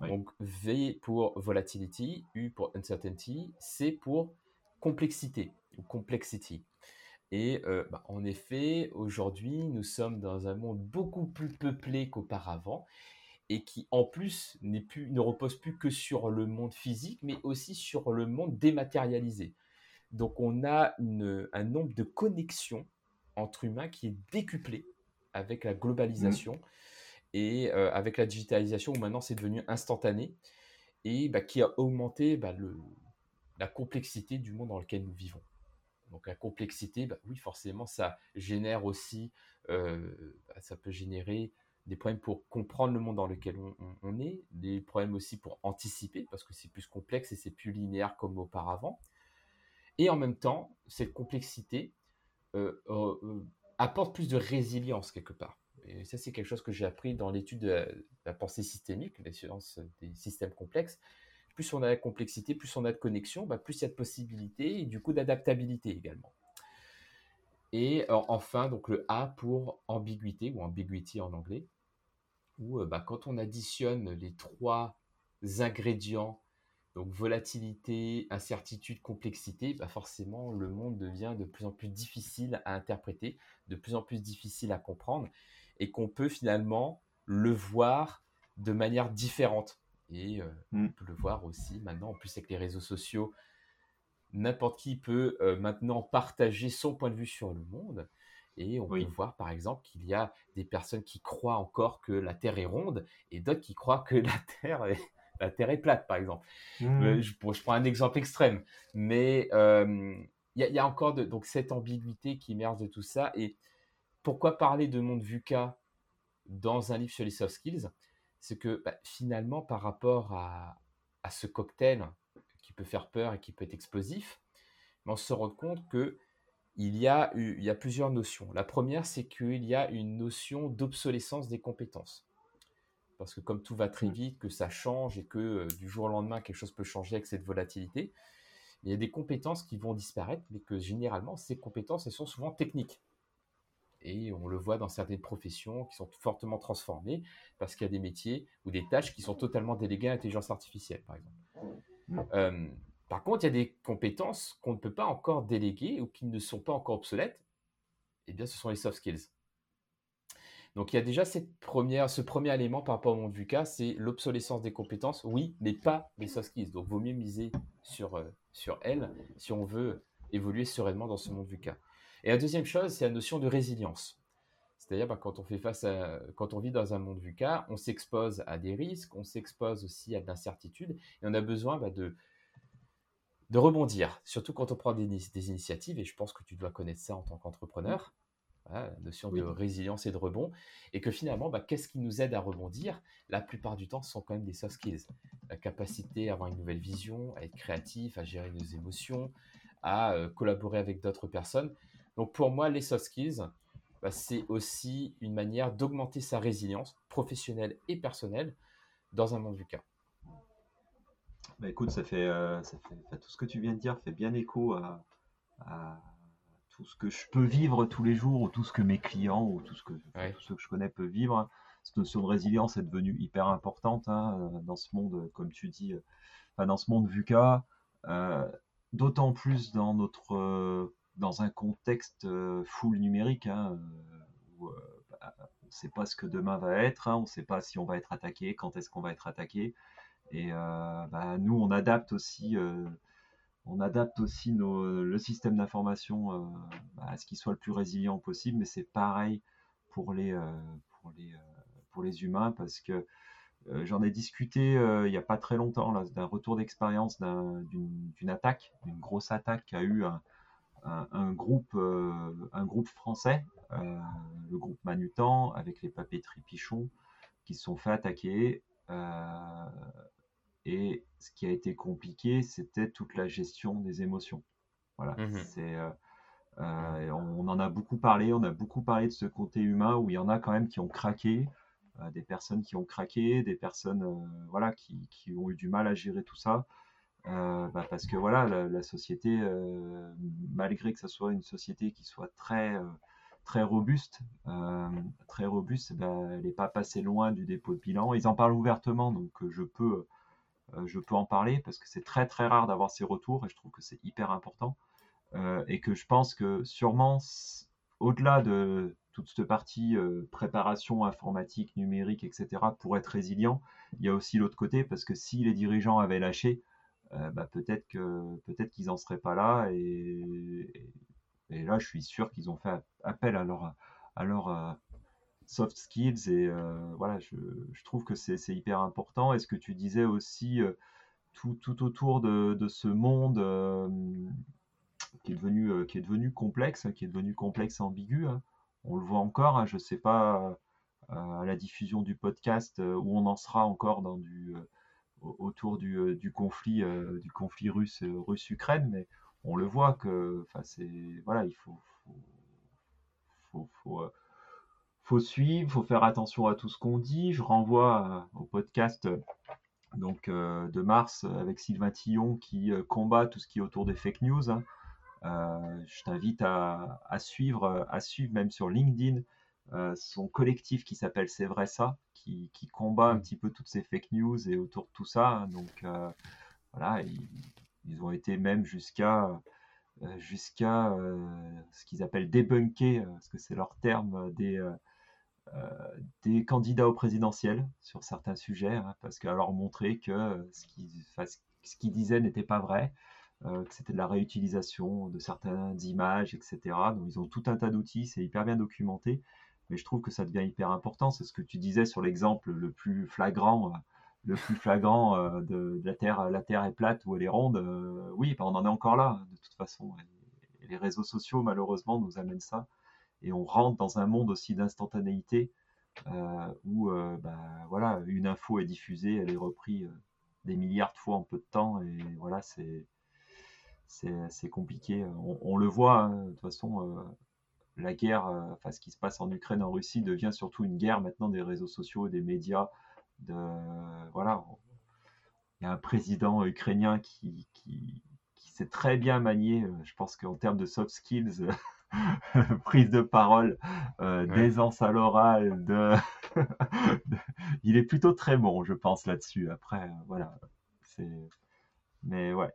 Donc V pour volatility, U pour uncertainty, C pour complexité ou complexity. Et euh, bah, en effet, aujourd'hui, nous sommes dans un monde beaucoup plus peuplé qu'auparavant et qui en plus plus, ne repose plus que sur le monde physique, mais aussi sur le monde dématérialisé. Donc on a un nombre de connexions entre humains qui est décuplé avec la globalisation mmh. et euh, avec la digitalisation où maintenant c'est devenu instantané et bah, qui a augmenté bah, le, la complexité du monde dans lequel nous vivons. Donc la complexité, bah, oui, forcément, ça génère aussi, euh, ça peut générer des problèmes pour comprendre le monde dans lequel on, est, des problèmes aussi pour anticiper, parce que c'est plus complexe et c'est plus linéaire comme auparavant. Et en même temps, cette complexité, euh, euh, apporte plus de résilience quelque part. Et ça, c'est quelque chose que j'ai appris dans l'étude de la, pensée systémique, les sciences des systèmes complexes. Plus on a de complexité, plus on a de connexion, bah, plus il y a de possibilités et du coup d'adaptabilité également. Et enfin, donc le A pour ambiguïté ou ambiguity en anglais, où euh, bah, quand on additionne les trois ingrédients donc volatilité, incertitude, complexité, bah forcément le monde devient de plus en plus difficile à interpréter, de plus en plus difficile à comprendre, et qu'on peut finalement le voir de manière différente. Et euh, mm. on peut le voir aussi maintenant, en plus avec les réseaux sociaux, n'importe qui peut euh, maintenant partager son point de vue sur le monde. Et on peut voir par exemple qu'il y a des personnes qui croient encore que la Terre est ronde et d'autres qui croient que la Terre est, la Terre est plate, par exemple. Mmh. Euh, je, prends un exemple extrême, mais il y, a encore donc cette ambiguïté qui émerge de tout ça. Et pourquoi parler de monde VUCA dans un livre sur les soft skills? C'est que bah, finalement, par rapport à, ce cocktail qui peut faire peur et qui peut être explosif, on se rend compte que il y, a, il y a plusieurs notions. La première, c'est qu'il y a une notion d'obsolescence des compétences parce que comme tout va très mmh. vite, que ça change et que euh, du jour au lendemain, quelque chose peut changer avec cette volatilité, il y a des compétences qui vont disparaître, mais que généralement, ces compétences, elles sont souvent techniques. Et on le voit dans certaines professions qui sont fortement transformées parce qu'il y a des métiers ou des tâches qui sont totalement déléguées à l'intelligence artificielle, par exemple. Mmh. Euh, par contre, il y a des compétences qu'on ne peut pas encore déléguer ou qui ne sont pas encore obsolètes. Eh bien, ce sont les soft skills. Donc il y a déjà cette première, ce premier élément par rapport au monde VUCA, c'est l'obsolescence des compétences, oui, mais pas les soft skills. Donc vaut mieux miser sur, euh, sur elles si on veut évoluer sereinement dans ce monde VUCA. Et la deuxième chose, c'est la notion de résilience. C'est-à-dire bah, quand on fait face à, quand on vit dans un monde VUCA, on s'expose à des risques, on s'expose aussi à de l'incertitude, et on a besoin bah, de, de rebondir, surtout quand on prend des, des, initiatives, et je pense que tu dois connaître ça en tant qu'entrepreneur la notion de résilience et de rebond, et que finalement, bah, qu'est-ce qui nous aide à rebondir? La plupart du temps, ce sont quand même des soft skills. La capacité à avoir une nouvelle vision, à être créatif, à gérer nos émotions, à euh, collaborer avec d'autres personnes. Donc pour moi, les soft skills, bah, c'est aussi une manière d'augmenter sa résilience professionnelle et personnelle dans un monde du cas. Bah, écoute, ça fait, ça fait tout ce que tu viens de dire fait bien écho à, tout ce que je peux vivre tous les jours, ou tout ce que mes clients, ou tout ce que, ceux que je connais peuvent vivre. Cette notion de résilience est devenue hyper importante hein, dans ce monde, comme tu dis, dans ce monde VUCA, d'autant plus dans notre dans un contexte full numérique, hein, où bah, on ne sait pas ce que demain va être, hein, on ne sait pas si on va être attaqué, quand est-ce qu'on va être attaqué. Et bah, nous, on adapte aussi, on adapte aussi le système d'information bah, à ce qu'il soit le plus résilient possible, mais c'est pareil pour les, pour les, pour les humains parce que j'en ai discuté il n'y a pas très longtemps d'un retour d'expérience d'une attaque, d'une grosse attaque qu'a eu un, groupe, un groupe français, le groupe Manutan, avec les papeteries Pichon, qui se sont fait attaquer. Et ce qui a été compliqué, c'était toute la gestion des émotions. Voilà, mmh c'est, euh, euh, on, en a beaucoup parlé, on a beaucoup parlé de ce côté humain où il y en a quand même qui ont craqué, euh, des personnes qui ont craqué, des personnes voilà, qui, qui, ont eu du mal à gérer tout ça. Bah parce que voilà, la, société, malgré que ce soit une société qui soit très, très robuste, très robuste, bah, elle n'est pas passée loin du dépôt de bilan. Ils en parlent ouvertement, donc je peux euh, je peux en parler parce que c'est très très rare d'avoir ces retours et je trouve que c'est hyper important. Euh, et que je pense que sûrement, au-delà de toute cette partie euh, préparation informatique, numérique, etc., pour être résilient, il y a aussi l'autre côté, parce que si les dirigeants avaient lâché, bah, peut-être que peut-être qu'ils n'en seraient pas là. Et, et, là, je suis sûr qu'ils ont fait appel à leur, à leur, soft skills et euh, voilà, je, trouve que c'est hyper important. Et ce que tu disais aussi euh, tout, tout, autour de, de ce monde euh, qui, est devenu, qui est devenu complexe, qui est devenu complexe et ambigu, hein? on le voit encore, hein, je ne sais pas à la diffusion du podcast où on en sera encore dans du, autour du, du conflit, du conflit russe, russe-Ukraine, mais on le voit que c'est voilà, il faut, faut, faut faut suivre, faut faire attention à tout ce qu'on dit. Je renvoie au podcast donc euh, de mars avec Sylvain Tillon qui euh, combat tout ce qui est autour des fake news. Hein. Euh, je t'invite à, suivre, à suivre même sur LinkedIn son collectif qui s'appelle C'est vrai ça, qui, combat un petit peu toutes ces fake news et autour de tout ça. Hein. Donc voilà, ils, ont été même jusqu'à jusqu'à ce qu'ils appellent débunker, parce que c'est leur terme, des, euh, des candidats au présidentiel sur certains sujets, hein, parce qu'à leur montrer que ce qu'ils disaient n'était pas vrai, euh, que c'était de la réutilisation de certaines images, etc. Donc ils ont tout un tas d'outils, c'est hyper bien documenté, mais je trouve que ça devient hyper important. C'est ce que tu disais sur l'exemple le plus flagrant, euh, le plus flagrant de, la Terre, la Terre est plate ou elle est ronde. oui, ben, on en est encore là, de toute façon. les réseaux sociaux, malheureusement, nous amènent ça et on rentre dans un monde aussi d'instantanéité euh, où euh, bah, voilà, une info est diffusée, elle est reprise euh, des milliards de fois en peu de temps et voilà, c'est c'est compliqué. On, le voit, hein, de toute façon, la guerre, enfin ce qui se passe en Ukraine, en Russie, devient surtout une guerre maintenant des réseaux sociaux, des médias. De, voilà, il y a un président ukrainien qui, qui, qui sait très bien manier, je pense qu'en termes de soft skills, prise de parole, euh, d'aisance à l'oral, de... il est plutôt très bon, je pense là-dessus. Après, euh, voilà, mais ouais,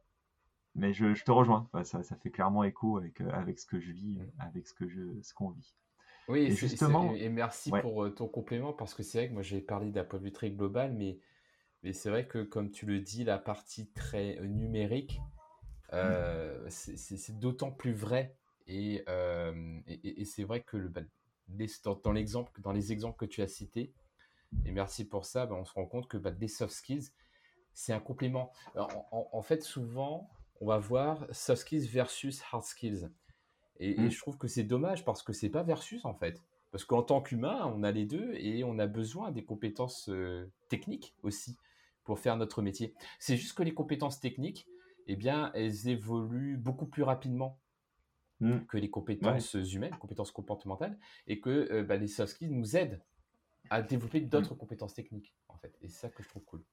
mais je, te rejoins. ça, ça, fait clairement écho avec euh, avec ce que je vis, avec ce que je, ce qu'on vit. Oui, et justement, et merci pour ton complément parce que c'est vrai que moi j'ai parlé d'un point de vue très global, mais mais c'est vrai que comme tu le dis, la partie très numérique, mmh. c'est d'autant plus vrai euh, et, et, c'est vrai que le, bah, dans, l'exemple, dans les exemples que tu as cités, et merci pour ça, bah, on se rend compte que bah, des soft skills, c'est un complément. En, fait, souvent, on va voir soft skills versus hard skills. Et, mmh. je trouve que c'est dommage parce que c'est pas versus en fait. Parce qu'en tant qu'humain, on a les deux et on a besoin des compétences euh, techniques aussi pour faire notre métier. C'est juste que les compétences techniques, eh bien, elles évoluent beaucoup plus rapidement Mmh. que les compétences humaines, compétences comportementales, et que euh, bah, les soft skills nous aident à développer d'autres compétences techniques, en fait. Et c'est ça que je trouve cool.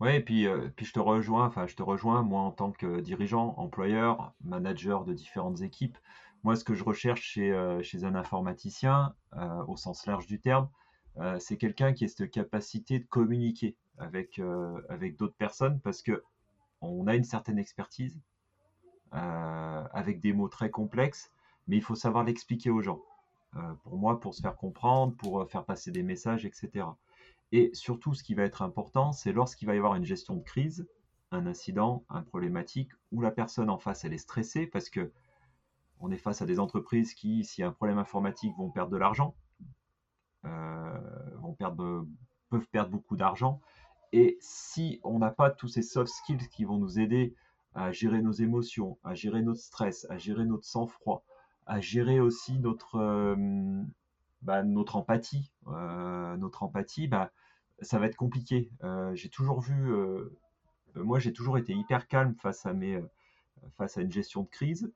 Oui, et puis, puis je te rejoins, enfin, je te rejoins, moi, en tant que dirigeant, employeur, manager de différentes équipes. Moi, ce que je recherche chez, chez un informaticien, au sens large du terme, c'est quelqu'un qui a cette capacité de communiquer avec, avec d'autres personnes parce que on a une certaine expertise avec des mots très complexes, mais il faut savoir l'expliquer aux gens. pour moi, pour se faire comprendre, pour faire passer des messages, etc. Et surtout, ce qui va être important, c'est lorsqu'il va y avoir une gestion de crise, un incident, un problématique, où la personne en face, elle est stressée parce que on est face à des entreprises qui, s'il y a un problème informatique, vont perdre de l'argent, euh, vont perdre, peuvent perdre beaucoup d'argent. Et si on n'a pas tous ces soft skills qui vont nous aider à gérer nos émotions, à gérer notre stress, à gérer notre sang-froid, à gérer aussi notre, euh, bah, notre empathie, euh, notre empathie, bah, ça va être compliqué. Euh, j'ai toujours vu, euh, moi j'ai toujours été hyper calme face à mes, face à une gestion de crise.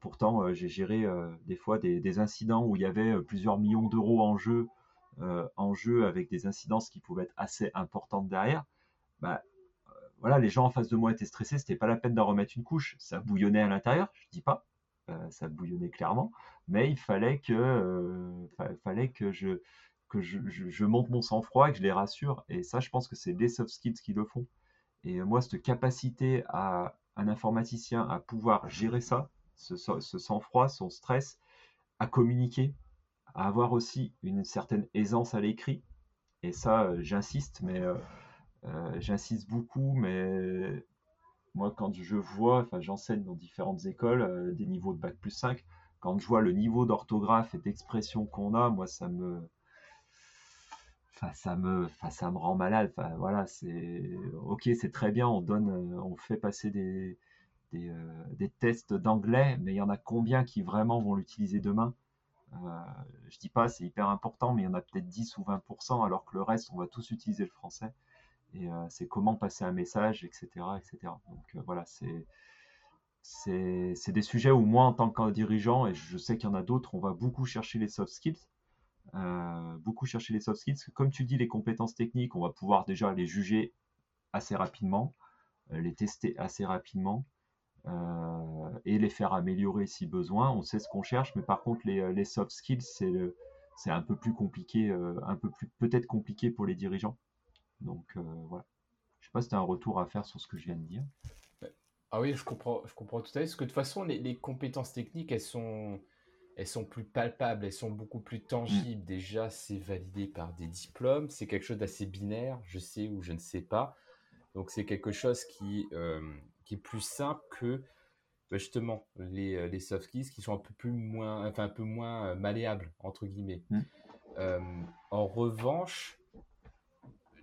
pourtant, j'ai géré des fois des, incidents où il y avait plusieurs millions d'euros en jeu, en jeu avec des incidences qui pouvaient être assez importantes derrière. Bah, voilà, les gens en face de moi étaient stressés, c'était pas la peine d'en remettre une couche. Ça bouillonnait à l'intérieur, je dis pas, ça bouillonnait clairement, mais il fallait que, euh, fallait que je que je, monte mon sang-froid et que je les rassure. Et ça, je pense que c'est les soft skills qui le font. Et moi, cette capacité à un informaticien à pouvoir gérer ça, ce, sang-froid, son stress, à communiquer, à avoir aussi une certaine aisance à l'écrit. Et ça, euh, j'insiste, mais euh, j'insiste beaucoup, mais moi, quand je vois, enfin, j'enseigne dans différentes écoles, euh, des niveaux de bac plus 5, quand je vois le niveau d'orthographe et d'expression qu'on a, moi, ça me, enfin, ça me, enfin, ça me rend malade. Enfin, voilà, c'est, ok, c'est très bien, on donne, euh, on fait passer des, euh, des tests d'anglais, mais il y en a combien qui vraiment vont l'utiliser demain? Je dis pas, c'est hyper important, mais il y en a peut-être 10 ou 20%, alors que le reste, on va tous utiliser le français et euh, c'est comment passer un message, etc. etc. Donc euh, voilà, c'est des sujets où moi, en tant que dirigeant, et je sais qu'il y en a d'autres, on va beaucoup chercher les soft skills. Euh, beaucoup chercher les soft skills. Comme tu dis, les compétences techniques, on va pouvoir déjà les juger assez rapidement, les tester assez rapidement et les faire améliorer si besoin. On sait ce qu'on cherche, mais par contre, les, les soft skills, c'est un peu plus compliqué, un peu plus peut-être compliqué pour les dirigeants. Donc euh, voilà. Je sais pas si tu as un retour à faire sur ce que je viens de dire. Ah oui, je comprends, je comprends tout à fait. Parce que de toute façon, les, compétences techniques, elles sont, elles sont plus palpables, elles sont beaucoup plus tangibles. Mm. Déjà, c'est validé par des diplômes. C'est quelque chose d'assez binaire. Je sais ou je ne sais pas. Donc, c'est quelque chose qui, euh, qui est plus simple que bah, justement les, euh, les, soft skills qui sont un peu plus moins, enfin un peu moins malléables entre guillemets. Mm. en revanche,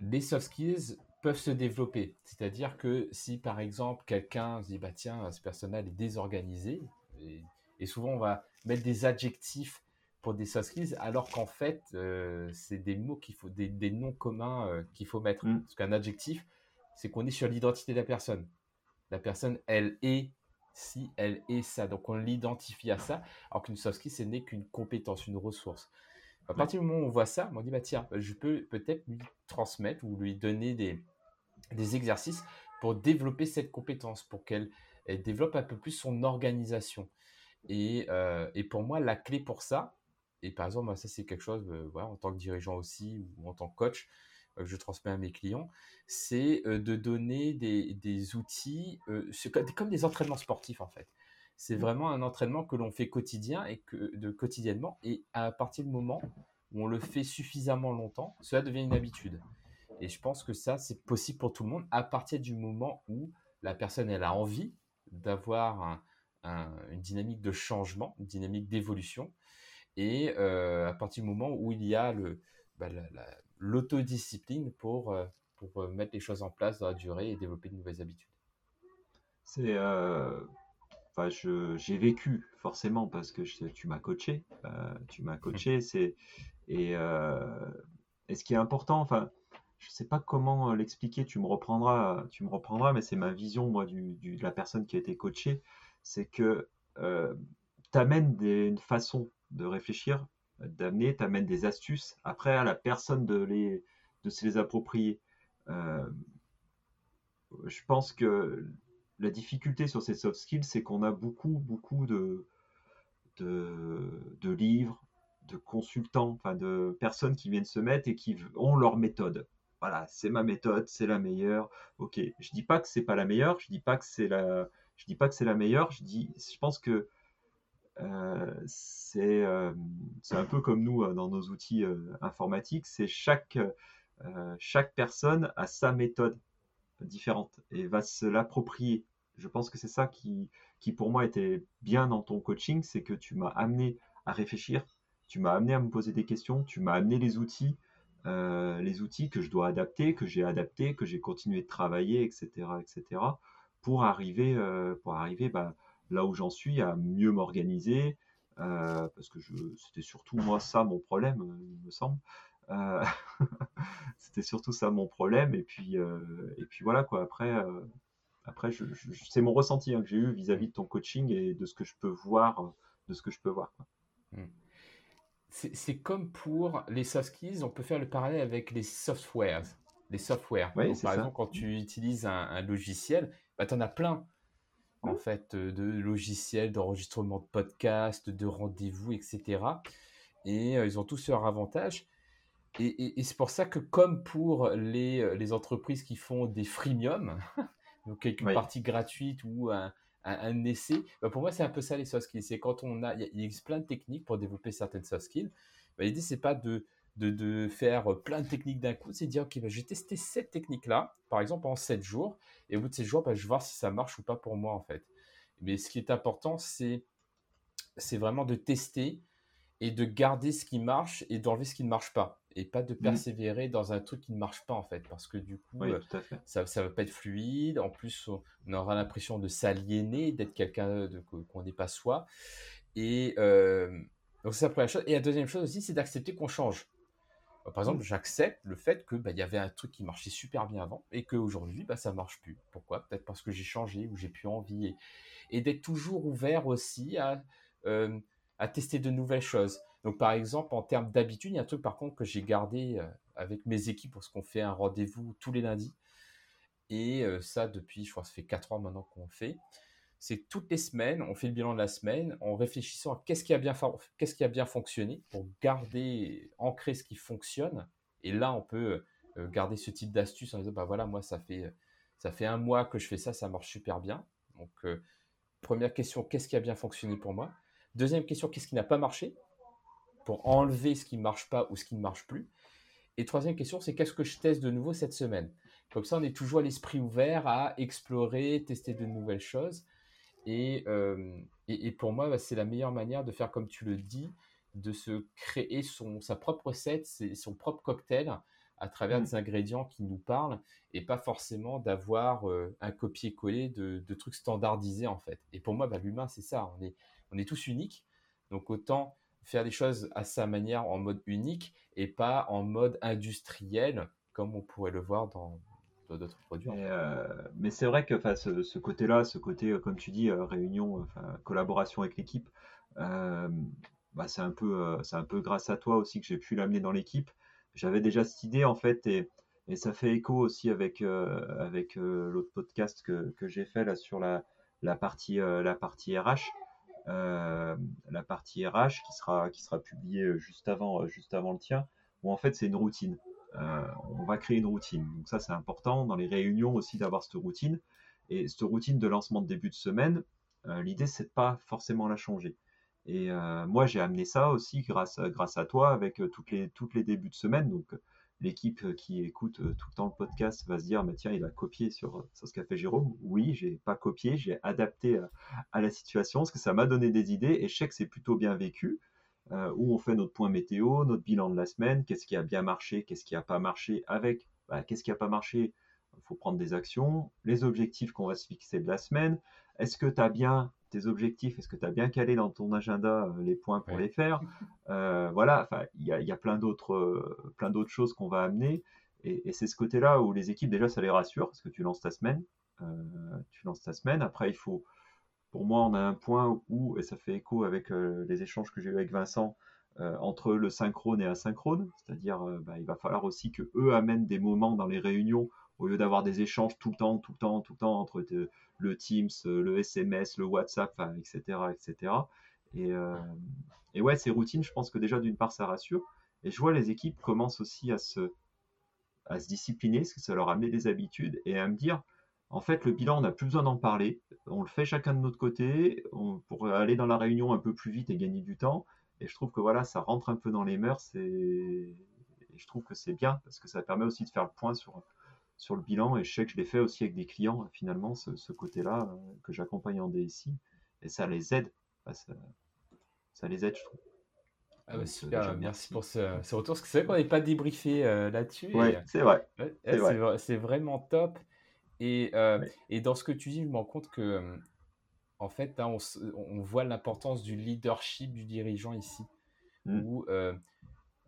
les soft skills peuvent se développer. C'est-à-dire que si par exemple quelqu'un se dit bah tiens, ce personnel est désorganisé, et, souvent on va mettre des adjectifs pour des soft skills, alors qu'en fait euh, c'est des mots qu'il faut, des, noms communs euh, qu'il faut mettre. Mm. Parce qu'un adjectif, c'est qu'on est sur l'identité de la personne. La personne, elle est si elle est ça. Donc on l'identifie à ça, alors qu'une soft skill, ce n'est qu'une compétence, une ressource. À partir du moment où on voit ça, on dit bah tiens, je peux peut-être lui transmettre ou lui donner des, des exercices pour développer cette compétence, pour qu'elle développe un peu plus son organisation. Et, euh, et, pour moi, la clé pour ça, et par exemple, ça c'est quelque chose, euh, voilà, en tant que dirigeant aussi ou en tant que coach, euh, que je transmets à mes clients, c'est de donner des, des outils, comme des entraînements sportifs en fait. C'est mmh. vraiment un entraînement que l'on fait quotidien et que, de quotidiennement. Et à partir du moment où on le fait suffisamment longtemps, cela devient une habitude. Et je pense que ça, c'est possible pour tout le monde à partir du moment où la personne, elle a envie d'avoir une dynamique de changement, une dynamique d'évolution. Et euh, à partir du moment où il y a le, bah, l'autodiscipline pour, euh, pour euh, mettre les choses en place dans la durée et développer de nouvelles habitudes. C'est j'ai vécu forcément parce que tu m'as coaché, euh, tu m'as coaché, c'est euh, et, ce qui est important, enfin, je sais pas comment l'expliquer, tu me reprendras, tu me reprendras, mais c'est ma vision moi du, de la personne qui a été coachée, c'est que euh, tu amènes une façon de réfléchir, d'amener, tu amènes des astuces après à la personne de les de se les approprier. je pense que la difficulté sur ces soft skills, c'est qu'on a beaucoup, beaucoup de, livres, de consultants, de personnes qui viennent se mettre et qui ont leur méthode. Voilà, c'est ma méthode, c'est la meilleure. Ok, je dis pas que c'est pas la meilleure, je dis pas que c'est la, je dis pas que c'est la meilleure. Je pense que euh, c'est euh, c'est un peu comme nous euh, dans nos outils informatiques. C'est chaque chaque personne a sa méthode différente et va se l'approprier. Je pense que c'est ça qui, qui pour moi était bien dans ton coaching, c'est que tu m'as amené à réfléchir, tu m'as amené à me poser des questions, tu m'as amené les outils, euh, les outils que je dois adapter, que j'ai adaptés, que j'ai continué de travailler, etc., etc., pour arriver, euh, pour arriver bah, là où j'en suis, à mieux m'organiser, euh, parce que c'était surtout moi ça mon problème, il me semble. c'était surtout ça mon problème, et puis, et puis voilà quoi. Après, après, c'est mon ressenti hein, que j'ai eu vis-à-vis de ton coaching et de ce que je peux voir, de ce que je peux voir. Mmh. C'est comme pour les soft skills, on peut faire le parallèle avec les softwares. Les softwares. par exemple, quand tu utilises un, logiciel, bah, tu en as plein en fait de logiciels d'enregistrement de podcasts, de rendez-vous, etc. Et euh, ils ont tous leurs avantages. Et, c'est pour ça que comme pour les, euh, les entreprises qui font des freemium, donc quelques parties gratuites ou un, un, essai. Bah, pour moi, c'est un peu ça les soft skills. C'est quand on a, il existe plein de techniques pour développer certaines soft skills. Bah, L'idée, c'est pas de, de, de, faire plein de techniques d'un coup, c'est de dire, OK, bah, j'ai testé cette technique-là, par exemple, en 7 jours, et au bout de 7 jours, bah, je vais voir si ça marche ou pas pour moi, en fait. Mais ce qui est important, c'est, c'est vraiment de tester et de garder ce qui marche et d'enlever ce qui ne marche pas. Et pas de mmh. persévérer dans un truc qui ne marche pas en fait. Parce que du coup euh, ça ça va pas être fluide. En plus on aura l'impression de s'aliéner d'être quelqu'un qu'on n'est pas soi. Et euh, donc c'est la première chose. Et la deuxième chose aussi c'est d'accepter qu'on change. Par mmh. exemple j'accepte le fait que bah, il y avait un truc qui marchait super bien avant et qu'aujourd'hui bah ça marche plus. Pourquoi? Peut-être parce que j'ai changé ou j'ai plus envie. Et, d'être toujours ouvert aussi à euh, à tester de nouvelles choses donc, par exemple, en termes d'habitude, il y a un truc par contre que j'ai gardé euh, avec mes équipes parce qu'on fait un rendez-vous tous les lundis. Et euh, ça, depuis, je crois, ça fait 4 ans maintenant qu'on le fait. C'est toutes les semaines, on fait le bilan de la semaine en réfléchissant à qu'est-ce qui a bien, qu'est-ce qui a bien fonctionné pour garder, ancrer ce qui fonctionne. Et là, on peut euh, garder ce type d'astuce en disant, bah voilà, moi, ça fait, ça fait un mois que je fais ça, ça marche super bien. Donc, première question, qu'est-ce qui a bien fonctionné pour moi? Deuxième question, qu'est-ce qui n'a pas marché pour enlever ce qui ne marche pas ou ce qui ne marche plus? Et troisième question, c'est qu'est-ce que je teste de nouveau cette semaine? Comme ça, on est toujours à l'esprit ouvert à explorer, tester de nouvelles choses. Et, euh, et, pour moi, bah, c'est la meilleure manière de faire comme tu le dis, de se créer son, sa propre recette, son propre cocktail à travers mmh. des ingrédients qui nous parlent et pas forcément d'avoir euh, un copier-coller de, de, trucs standardisés en fait. Et pour moi, bah, l'humain, c'est ça. On est, on est tous uniques. Donc autant faire les choses à sa manière en mode unique et pas en mode industriel comme on pourrait le voir dans d'autres produits. Euh, mais c'est vrai que ce, ce côté-là, ce côté, euh, comme tu dis, euh, réunion, collaboration avec l'équipe, bah, c'est un, peu, un peu grâce à toi aussi que j'ai pu l'amener dans l'équipe. J'avais déjà cette idée en fait et, et ça fait écho aussi avec, avec l'autre podcast que, que j'ai fait là sur la, la, partie, la partie RH. Euh, la partie RH qui sera, qui sera publiée euh, juste avant, euh, juste avant le tien, où en fait c'est une routine. on va créer une routine. Donc ça c'est important dans les réunions aussi d'avoir cette routine. Et cette routine de lancement de début de semaine, l'idée c'est de pas forcément la changer. Et moi j'ai amené ça aussi grâce, grâce à toi avec toutes les, toutes les débuts de semaine. Donc l'équipe euh, qui écoute euh, tout le temps le podcast va se dire, mais tiens, il a copié sur, euh, ce qu'a fait Jérôme. Oui, j'ai pas copié, j'ai adapté à, la situation, parce que ça m'a donné des idées, et je sais que c'est plutôt bien vécu, où on fait notre point météo, notre bilan de la semaine, qu'est-ce qui a bien marché, qu'est-ce qui a pas marché, avec bah, qu'est-ce qui a pas marché, il faut prendre des actions, les objectifs qu'on va se fixer de la semaine, est-ce que tu as bien tes objectifs, est-ce que tu as bien calé dans ton agenda euh, les points pour les faire? Euh, Voilà, il y a, y a, plein d'autres euh, plein d'autres choses qu'on va amener. Et, c'est ce côté-là où les équipes, déjà, ça les rassure, parce que tu lances ta semaine. tu lances ta semaine. Après, il faut, pour moi, on a un point où, et ça fait écho avec les échanges que j'ai eu avec Vincent, entre le synchrone et asynchrone, c'est-à-dire bah, il va falloir aussi que eux amènent des moments dans les réunions au lieu d'avoir des échanges tout le temps, tout le temps, tout le temps entre le Teams, le SMS, le WhatsApp, etc., etc. Et, et ouais, ces routines, je pense que déjà d'une part ça rassure. Et je vois les équipes commencent aussi à se, à se discipliner, parce que ça leur a amené des habitudes, et à me dire, en fait, le bilan, on n'a plus besoin d'en parler. On le fait chacun de notre côté on, pour aller dans la réunion un peu plus vite et gagner du temps. Et je trouve que voilà, ça rentre un peu dans les mœurs et, je trouve que c'est bien parce que ça permet aussi de faire le point sur, sur le bilan. Et je sais que je l'ai fait aussi avec des clients, finalement, ce, côté-là euh, que j'accompagne en DSI. Et ça les aide. ça, les aide, je trouve. Ah bah super, merci pour ce, retour. Parce que c'est vrai qu'on n'est pas débriefé euh, là-dessus. Oui, c'est vrai. c'est vraiment top. Et, euh, et, dans ce que tu dis, je me rends compte que, en fait, hein, on, voit l'importance du leadership du dirigeant ici. Mmh. Où,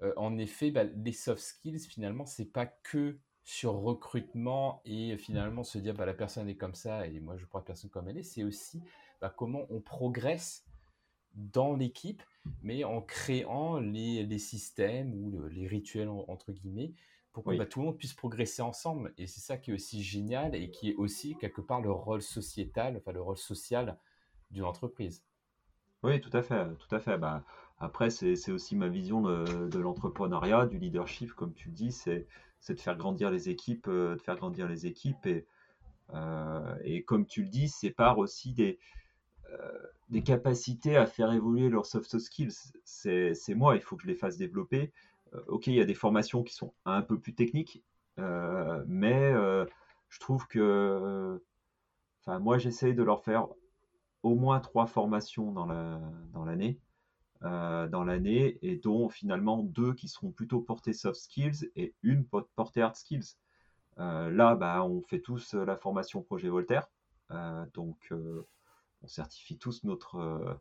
euh, en effet, bah, les soft skills, finalement, c'est pas que sur recrutement et finalement se dire bah, la personne est comme ça et moi je prends la personne comme elle est, c'est aussi bah, comment on progresse dans l'équipe, mais en créant les, les systèmes ou les rituels, entre guillemets, pour que bah, tout le monde puisse progresser ensemble. Et c'est ça qui est aussi génial et qui est aussi quelque part le rôle sociétal, enfin le rôle social d'une entreprise. Oui, tout à fait, tout à fait. Bah, après, c'est aussi ma vision de, de l'entrepreneuriat, du leadership, comme tu le dis, c'est de faire grandir les équipes, euh, de faire grandir les équipes. Et, euh, et comme tu le dis, c'est par aussi des, euh, des capacités à faire évoluer leurs soft skills. C'est moi, il faut que je les fasse développer. Ok, il y a des formations qui sont un peu plus techniques, mais je trouve que, enfin, moi, j'essaye de leur faire au moins trois formations dans l'année. Dans l'année et dont finalement deux qui seront plutôt portées soft skills et une portée hard skills. là, bah, on fait tous la formation projet Voltaire, donc on certifie tous notre, euh,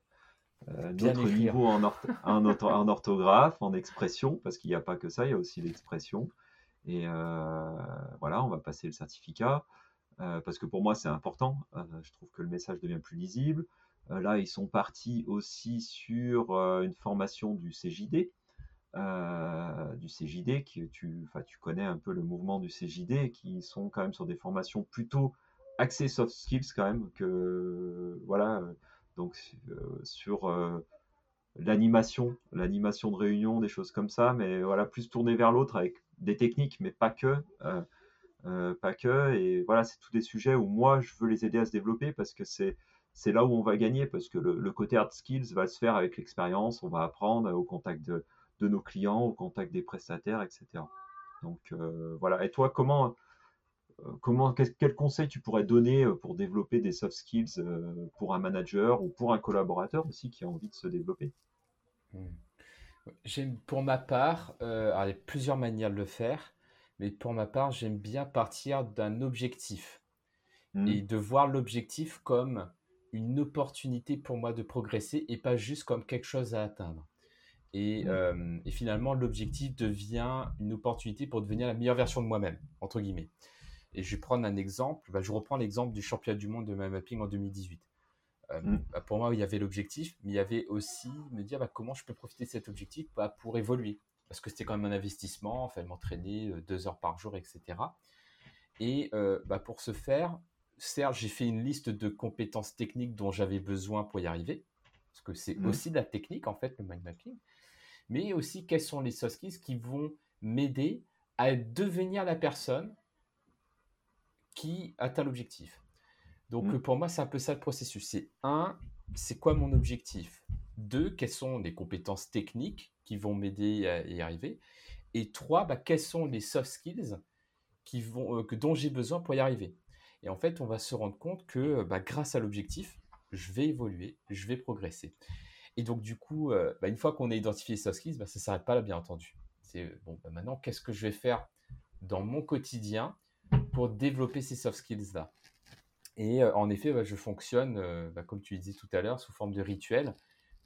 euh, notre niveau en, en, orthographe, en expression, parce qu'il n'y a pas que ça, il y a aussi l'expression. Et euh, voilà, on va passer le certificat, parce que pour moi c'est important. je trouve que le message devient plus lisible. Là, ils sont partis aussi sur une formation du CJD. du CJD, qui, tu, tu connais un peu le mouvement du CJD, qui sont quand même sur des formations plutôt axé soft skills quand même que voilà donc euh, sur euh, l'animation l'animation de réunion des choses comme ça mais voilà plus tourné vers l'autre avec des techniques mais pas que euh, pas que et voilà c'est tous des sujets où moi je veux les aider à se développer parce que c'est c'est là où on va gagner parce que le, côté hard skills va se faire avec l'expérience on va apprendre au contact de, de, nos clients au contact des prestataires etc donc voilà et toi comment euh, comment, quel, conseil tu pourrais donner euh, pour développer des soft skills euh, pour un manager ou pour un collaborateur aussi qui a envie de se développer? Hmm. Pour ma part, il y a plusieurs manières de le faire, mais pour ma part, j'aime bien partir d'un objectif hmm. et de voir l'objectif comme une opportunité pour moi de progresser et pas juste comme quelque chose à atteindre. Et, hmm. et finalement, l'objectif devient une opportunité pour devenir la meilleure version de moi-même, entre guillemets. Et je vais prendre un exemple. Bah, je reprends l'exemple du championnat du monde de mapping en 2018. Euh, mm. bah, pour moi, il y avait l'objectif, mais il y avait aussi me dire bah, comment je peux profiter de cet objectif pour évoluer. Parce que c'était quand même un investissement, fallait m'entraîner euh, deux heures par jour, etc. Et euh, bah, pour ce faire, certes, j'ai fait une liste de compétences techniques dont j'avais besoin pour y arriver. Parce que c'est mm. aussi de la technique, en fait, le mind mapping. Mais aussi, quels sont les soft skills qui vont m'aider à devenir la personne qui atteint l'objectif. Donc mm. pour moi, c'est un peu ça le processus. C'est un, c'est quoi mon objectif? Deux, quelles sont les compétences techniques qui vont m'aider à y arriver? Et trois, bah, quels sont les soft skills qui vont, euh, que, dont j'ai besoin pour y arriver? Et en fait, on va se rendre compte que bah, grâce à l'objectif, je vais évoluer, je vais progresser. Et donc du coup, euh, bah, une fois qu'on a identifié les soft skills, ça ne s'arrête pas là, bien entendu. C'est bon, maintenant, qu'est-ce que je vais faire dans mon quotidien pour développer ces soft skills-là? Et euh, en effet, bah, je fonctionne, euh, bah, comme tu disais tout à l'heure, sous forme de rituel.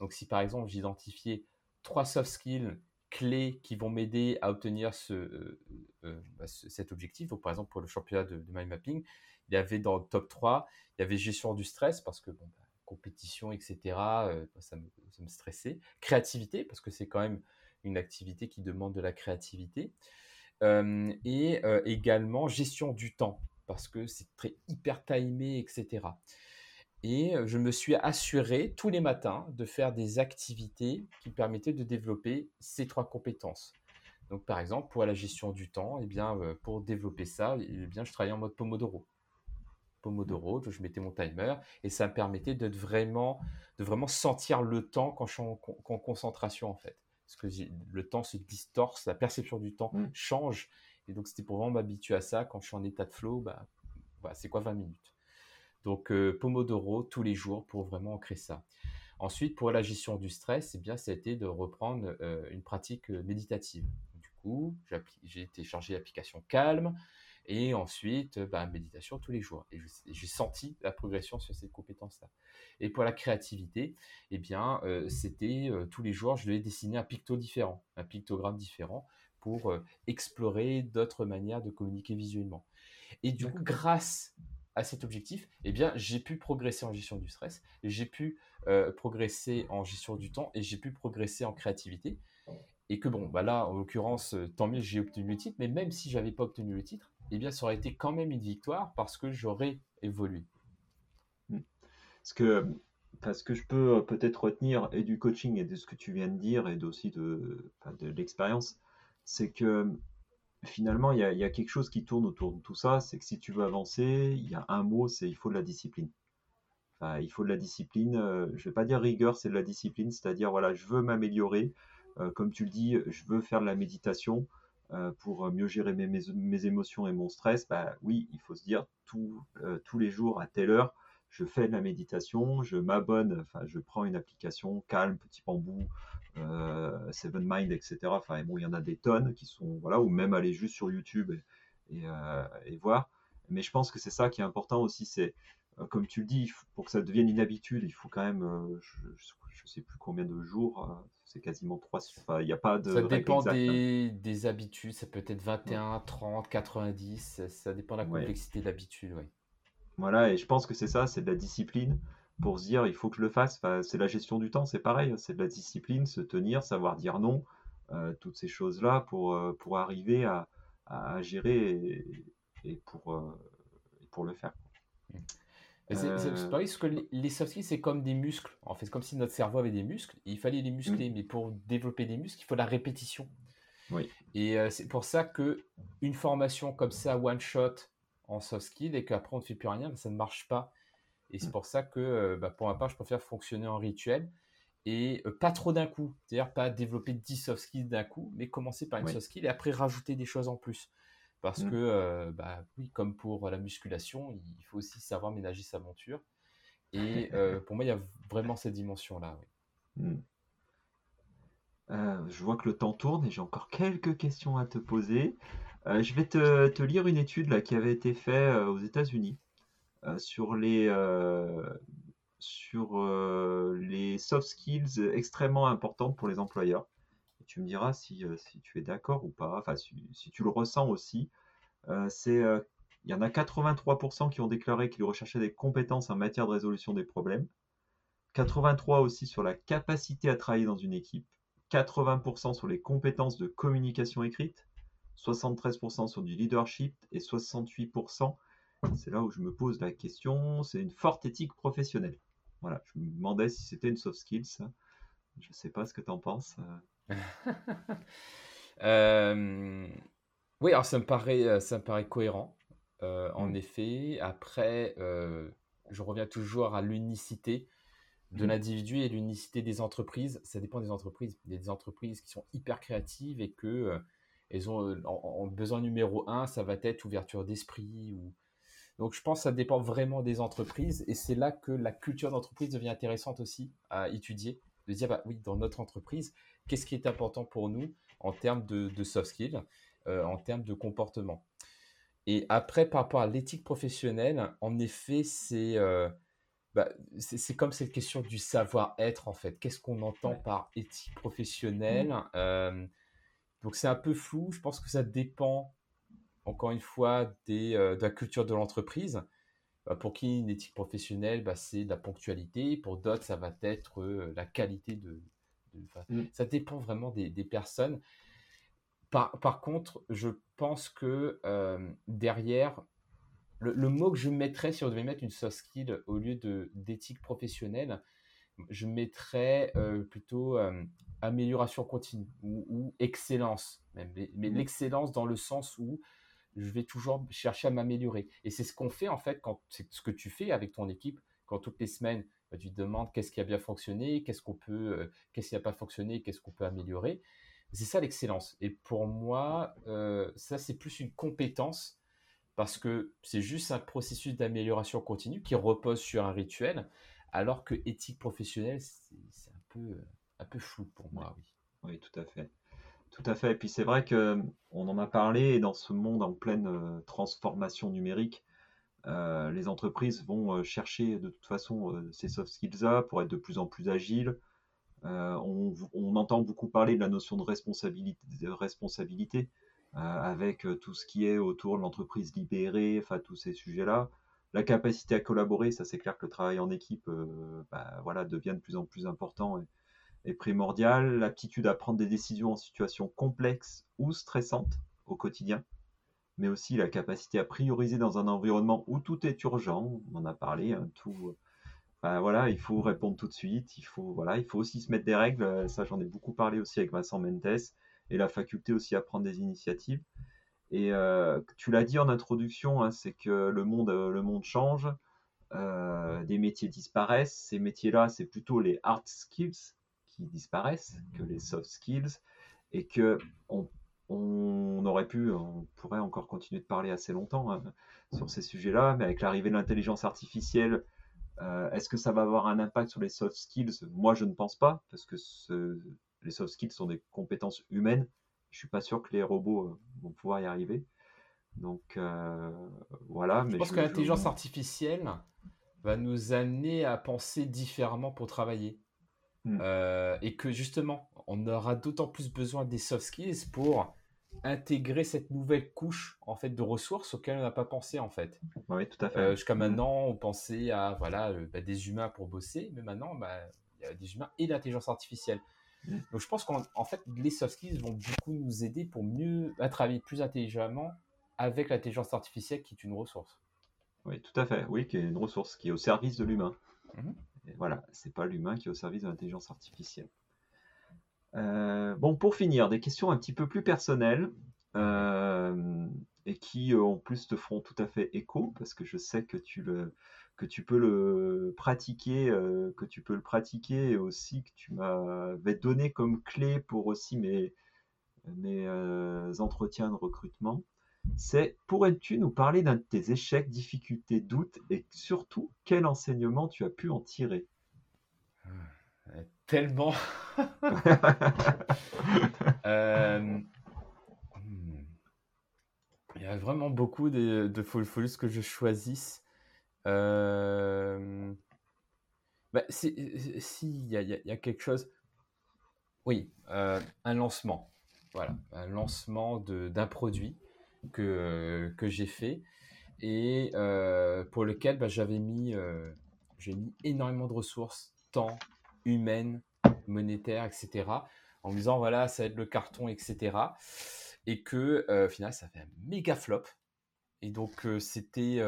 Donc si par exemple j'identifiais trois soft skills clés qui vont m'aider à obtenir ce, euh, bah, cet objectif, donc par exemple pour le championnat de, mind mapping, il y avait dans le top 3, il y avait gestion du stress, parce que bon, compétition, etc., ça me, ça, me, stressait. Créativité, parce que c'est quand même une activité qui demande de la créativité. et également gestion du temps, parce que c'est très hyper timé, etc. Et je me suis assuré tous les matins de faire des activités qui permettaient de développer ces trois compétences. Donc, par exemple, pour la gestion du temps, eh bien, pour développer ça, eh bien, je travaillais en mode Pomodoro. Pomodoro, je mettais mon timer et ça me permettait de vraiment, de vraiment sentir le temps quand je suis en, concentration, en fait. Parce que le temps se distorse, la perception du temps mmh. change. Et donc, c'était pour vraiment m'habituer à ça. Quand je suis en état de flow, bah, c'est quoi 20 minutes donc euh, Pomodoro tous les jours pour vraiment ancrer ça. Ensuite, pour la gestion du stress, eh bien, ça a été de reprendre euh, une pratique euh, méditative. Du coup, j'ai téléchargé l'application Calme et ensuite, bah, méditation tous les jours. Et j'ai senti la progression sur ces compétences-là. Et pour la créativité, eh bien, c'était tous les jours, je devais dessiner un picto différent, un pictogramme différent pour explorer d'autres manières de communiquer visuellement. Et du coup, grâce à cet objectif, eh bien, j'ai pu progresser en gestion du stress, j'ai pu euh, progresser en gestion du temps et j'ai pu progresser en créativité. Et que bon, bah là, en l'occurrence, euh, tant mieux, j'ai obtenu le titre, mais même si j'avais pas obtenu le titre, eh bien, ça aurait été quand même une victoire parce que j'aurais évolué. Hmm. Parce que je peux euh, peut-être retenir et du coaching et de ce que tu viens de dire et aussi de, l'expérience, c'est que finalement, il y, a, quelque chose qui tourne autour de tout ça, c'est que si tu veux avancer, il y a un mot, c'est il faut de la discipline. Il faut de la discipline. Euh, je vais pas dire rigueur, c'est de la discipline, c'est-à-dire voilà, je veux m'améliorer. Euh, comme tu le dis, je veux faire de la méditation pour mieux gérer mes, émotions et mon stress. Bah oui, il faut se dire tous les jours à telle heure, je fais de la méditation, je m'abonne, enfin, je prends une application calme, petit bambou, euh, Seven Mind, etc. Enfin, bon, il y en a des tonnes qui sont, voilà, ou même aller juste sur YouTube et, euh, voir. Mais je pense que c'est ça qui est important aussi, c'est, euh, comme tu le dis, pour que ça devienne une habitude, il faut quand même, je, ne sais plus combien de jours, c'est quasiment trois. Enfin, il n'y a pas de. Ça dépend hein. des, habitudes, ça peut être 21, 30, 90, ça, dépend de la complexité de l'habitude, oui. Voilà, et je pense que c'est ça, c'est de la discipline pour se dire il faut que je le fasse. c'est la gestion du temps, c'est pareil, c'est de la discipline, se tenir, savoir dire non, euh, toutes ces choses-là pour, euh, pour arriver à, gérer et, pour, euh, pour le faire. C'est pareil, parce que les soft skills, c'est comme des muscles. En fait, c'est comme si notre cerveau avait des muscles. Il fallait les muscler, mm. mais pour développer des muscles, il faut la répétition. Oui. Et c'est pour ça que une formation comme ça, one shot, en soft skill et qu'après on ne fait plus rien, ça ne marche pas. Et c'est mm. pour ça que euh, bah, pour ma part, je préfère fonctionner en rituel et euh, pas trop d'un coup. C'est-à-dire pas développer 10 soft skills d'un coup, mais commencer par une soft skill et après rajouter des choses en plus. Parce mm. que, euh, bah, oui, comme pour la musculation, il faut aussi savoir ménager sa monture. Et pour moi, il y a vraiment cette dimension-là. Mm. je vois que le temps tourne et j'ai encore quelques questions à te poser. Euh, je vais te, lire une étude là, qui avait été faite euh, aux États-Unis euh, sur les, sur les soft skills extrêmement importantes pour les employeurs. Tu me diras si, si tu es d'accord ou pas, enfin si, tu le ressens aussi. c'est il y en a 83% qui ont déclaré qu'ils recherchaient des compétences en matière de résolution des problèmes. 83% aussi sur la capacité à travailler dans une équipe. 80% sur les compétences de communication écrite. 73% sur du leadership et 68%, c'est là où je me pose la question, c'est une forte éthique professionnelle. Voilà, je me demandais si c'était une soft skill, ça. Je ne sais pas ce que tu en penses. Euh, oui, alors ça me paraît, ça me paraît cohérent. Euh, en mm. effet, après, euh, je reviens toujours à l'unicité de mm. l'individu et l'unicité des entreprises. Ça dépend des entreprises. Il y a des entreprises qui sont hyper créatives et que elles ont euh, en, besoin numéro un, ça va être ouverture d'esprit. Ou... Donc je pense que ça dépend vraiment des entreprises et c'est là que la culture d'entreprise devient intéressante aussi à étudier. De dire, bah oui, dans notre entreprise, qu'est-ce qui est important pour nous en termes de, soft skills, euh, en termes de comportement. Et après, par rapport à l'éthique professionnelle, en effet, c'est euh, bah, c'est comme cette question du savoir-être, en fait. Qu'est-ce qu'on entend par éthique professionnelle mmh. Donc c'est un peu flou. Je pense que ça dépend, encore une fois, des, euh, de la culture de l'entreprise. Euh, pour qui une éthique professionnelle, bah, c'est la ponctualité. Pour d'autres, ça va être euh, la qualité de. Mm. Ça dépend vraiment des, personnes. par, par, contre, je pense que derrière, le, mot que je mettrais, si on devait mettre une soft skill au lieu d'éthique professionnelle, je mettrais plutôt amélioration continue ou, excellence. Mais, mais mmh l'excellence dans le sens où je vais toujours chercher à m'améliorer. Et c'est ce qu'on fait en fait, quand c'est ce que tu fais avec ton équipe, quand toutes les semaines tu te demandes qu'est-ce qui a bien fonctionné, qu'est-ce qu'on peut, euh, qu'est-ce qui n'a pas fonctionné, qu'est-ce qu'on peut améliorer. C'est ça l'excellence. Et pour moi, euh, ça c'est plus une compétence parce que c'est juste un processus d'amélioration continue qui repose sur un rituel, alors que éthique professionnelle, c'est un peu, un peu flou pour moi, oui. Oui, tout à fait. Tout à fait. Et puis c'est vrai que on en a parlé dans ce monde en pleine euh, transformation numérique, euh, les entreprises vont euh, chercher de toute façon ces soft skills-là pour être de plus en plus agiles. On, entend beaucoup parler de la notion de responsabilité, avec tout ce qui est autour de l'entreprise libérée, enfin tous ces sujets-là. La capacité à collaborer, ça c'est clair que le travail en équipe, bah, voilà, devient de plus en plus important est primordial. L'aptitude à prendre des décisions en situation complexe ou stressante au quotidien, mais aussi la capacité à prioriser dans un environnement où tout est urgent. On en a parlé, hein, tout. Ben voilà, il faut répondre tout de suite. Il faut, voilà, il faut aussi se mettre des règles. Ça, j'en ai beaucoup parlé aussi avec Vincent Mentes et la faculté aussi à prendre des initiatives. Et euh, tu l'as dit en introduction, hein, c'est que le monde, le monde change. Euh, des métiers disparaissent. Ces métiers-là, c'est plutôt les hard skills, qui disparaissent que les soft skills et que on, on aurait pu, on pourrait encore continuer de parler assez longtemps hein, sur ces sujets-là, mais avec l'arrivée de l'intelligence artificielle, euh, est-ce que ça va avoir un impact sur les soft skills? Moi, je ne pense pas, parce que ce, les soft skills sont des compétences humaines. Je suis pas sûr que les robots euh, vont pouvoir y arriver. Donc euh, voilà. Mais je pense que l'intelligence artificielle va nous amener à penser différemment pour travailler. Mm. Euh, et que justement, on aura d'autant plus besoin des soft skills pour intégrer cette nouvelle couche en fait de ressources auxquelles on n'a pas pensé en fait. Oui, tout à fait. Euh, jusqu'à maintenant, on pensait à voilà euh, bah, des humains pour bosser, mais maintenant, bah, il y a des humains et l'intelligence artificielle. Mm. Donc, je pense qu'en fait, les soft skills vont beaucoup nous aider pour mieux à travailler plus intelligemment avec l'intelligence artificielle qui est une ressource. Oui, tout à fait. Oui, qui est une ressource qui est au service de l'humain. Et voilà, c'est pas l'humain qui est au service de l'intelligence artificielle. Euh, bon, pour finir, des questions un petit peu plus personnelles euh, et qui euh, en plus te feront tout à fait écho parce que je sais que tu le que tu peux le pratiquer, que tu peux le pratiquer et aussi que tu m'avais donné comme clé pour aussi mes mes entretiens de recrutement. C'est pourrais-tu nous parler d'un de tes échecs, difficultés, doutes et surtout quel enseignement tu as pu en tirer? Euh, Tellement. Euh, hmm. Il y a vraiment beaucoup de, de faut, que je choisisse. Euh... Bah, si, il y, y, a quelque chose. Oui, euh, un lancement. Voilà, un lancement d'un produit que, que j'ai fait et euh, pour lequel bah, j'avais mis, j'ai mis énormément de ressources, temps, humaines, monétaires, etc. En me disant voilà, ça va être le carton, etc. Et que euh, au final, ça fait un méga flop. Et donc, c'était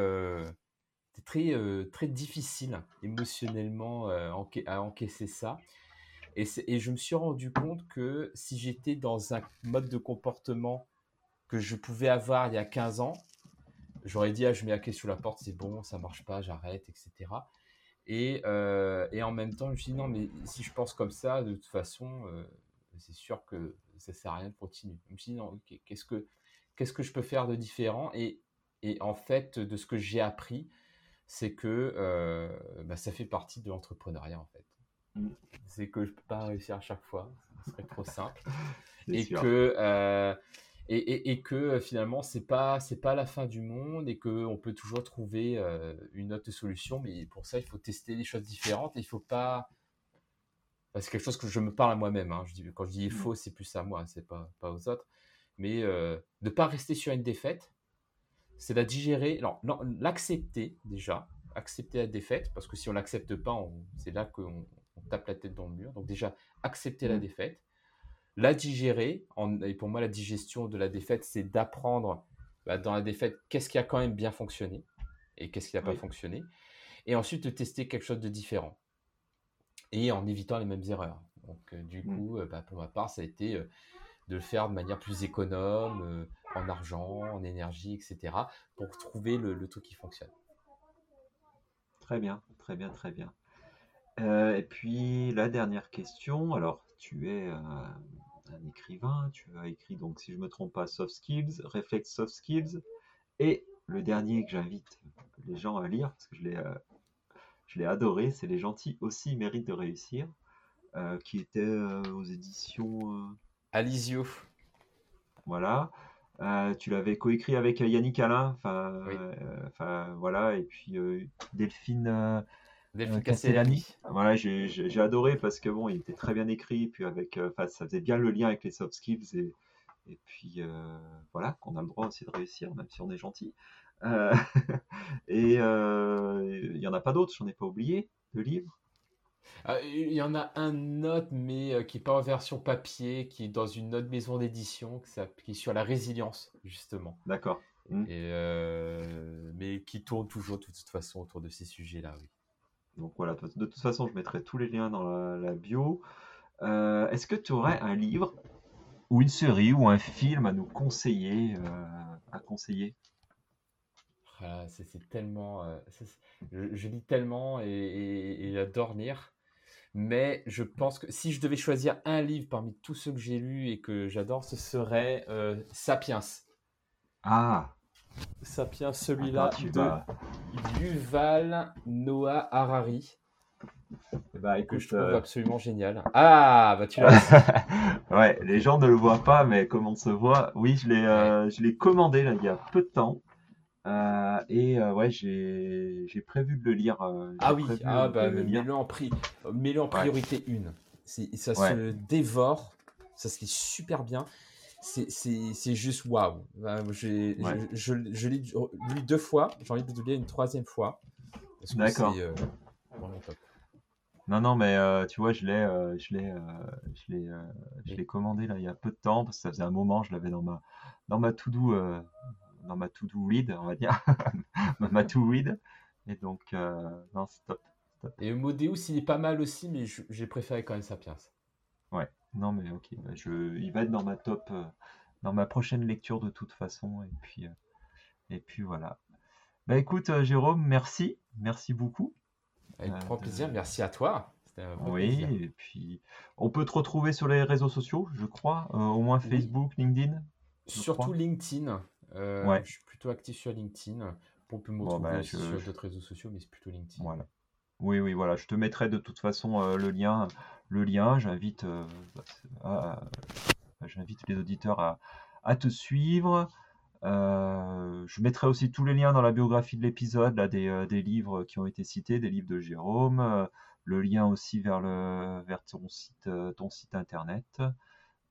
très, très difficile émotionnellement à encaisser ça. Et, et, je me suis rendu compte que si j'étais dans un mode de comportement que je pouvais avoir il y a 15 ans, j'aurais dit, ah, je mets la clé sous la porte, c'est bon, ça marche pas, j'arrête, etc. Et, euh, et, en même temps, je me suis dit, non, mais si je pense comme ça, de toute façon, euh, c'est sûr que ça sert à rien de continuer. Je me suis dit, non, qu'est-ce que qu'est-ce que je peux faire de différent? Et, et, en fait, de ce que j'ai appris, c'est que euh, bah, ça fait partie de l'entrepreneuriat, en fait. Mm. C'est que je peux pas réussir à chaque fois, ce serait trop simple. et que et, et, que finalement c'est pas c'est pas la fin du monde et que on peut toujours trouver euh, une autre solution mais pour ça il faut tester des choses différentes et il faut pas c'est quelque chose que je me parle à moi-même hein. je dis quand je dis il mmh. faut c'est plus à moi c'est pas pas aux autres mais euh, de pas rester sur une défaite c'est la digérer non, l'accepter déjà accepter la défaite parce que si on l'accepte pas c'est là qu'on on tape la tête dans le mur donc déjà accepter la mmh. défaite la digérer. et pour moi, la digestion de la défaite, c'est d'apprendre bah, dans la défaite qu'est-ce qui a quand même bien fonctionné et qu'est-ce qui n'a pas fonctionné. Et ensuite, de tester quelque chose de différent. Et en évitant les mêmes erreurs. Donc, euh, du mmh. coup, euh, bah, pour ma part, ça a été euh, de le faire de manière plus économe, en argent, en énergie, etc., pour trouver le, truc qui fonctionne. Très bien, très bien, très bien. et puis la dernière question. Alors, tu es un écrivain, tu as écrit donc, si je me trompe pas, Soft Skills, Reflex Soft Skills, et le dernier que j'invite les gens à lire parce que je l'ai, je l'ai adoré, c'est Les gentils aussi méritent de réussir. Euh, qui était euh, aux éditions. Euh, Alizio. Voilà. tu l'avais coécrit avec Yannick Alain, enfin, voilà, et puis Delphine, Delphine Castellani. Voilà, j'ai adoré parce que bon, il était très bien écrit, puis avec, ça faisait bien le lien avec les soft skills et, et puis voilà, qu'on a le droit aussi de réussir, même si on est gentil. et il n'y en a pas d'autres, j'en ai pas oublié, de livres. Ah, il y en a un autre, mais euh, qui n'est pas en version papier, qui est dans une autre maison d'édition, qui est sur la résilience, justement. D'accord. Mmh. Euh, mais qui tourne toujours de toute façon autour de ces sujets-là, oui. Donc voilà, de toute façon, je mettrai tous les liens dans la, bio. Euh, est-ce que tu aurais un livre ou une série ou un film à nous conseiller, à conseiller? Ah, c'est tellement. je, lis tellement et j'adore lire. Mais je pense que si je devais choisir un livre parmi tous ceux que j'ai lus et que j'adore, ce serait euh, Sapiens. Ah Sapiens, celui-là de Yuval Noah Harari. Bah, écoute, que je trouve euh, absolument génial. Ah, bah tu l'as. ouais, les gens ne le voient pas, mais comme on se voit, oui, je l'ai, euh, je l'ai commandé là, il y a peu de temps. Euh, et ouais, j'ai prévu de le lire. Ah oui, ah, bah, mets-le en, pri mets en priorité une. Ça se dévore, ça se lit super bien. C'est juste waouh. Je, je, je l'ai lu deux fois, j'ai envie de le lire une troisième fois. D'accord. Non, non, mais tu vois, je l'ai, je l'ai, je l'ai, je l'ai commandé là il y a peu de temps parce que ça faisait un moment, je l'avais dans ma, dans ma to-do, dans ma to-do read, on va dire, ma to read. Et donc, euh, non, c'est top, Et Modéus, il est pas mal aussi, mais j'ai préféré quand même Sapiens. Ouais, non, mais ok, bah, je, il va être dans ma top, euh, dans ma prochaine lecture de toute façon. Et puis, euh, et puis voilà. Bah écoute, Jérôme, merci, merci beaucoup. Avec grand plaisir, merci à toi. oui, et puis on peut te retrouver sur les réseaux sociaux, je crois, au moins Facebook, LinkedIn. Surtout LinkedIn. Euh, je suis plutôt actif sur LinkedIn. On peut me retrouver bah, sur d'autres réseaux sociaux, mais c'est plutôt LinkedIn. Voilà. Oui, oui, voilà. Je te mettrai de toute façon euh, le lien. Le lien, j'invite, euh, j'invite les auditeurs à, te suivre. je mettrai aussi tous les liens dans la biographie de l'épisode, des, livres qui ont été cités, des livres de Jérôme, le lien aussi vers, le, ton, site, internet.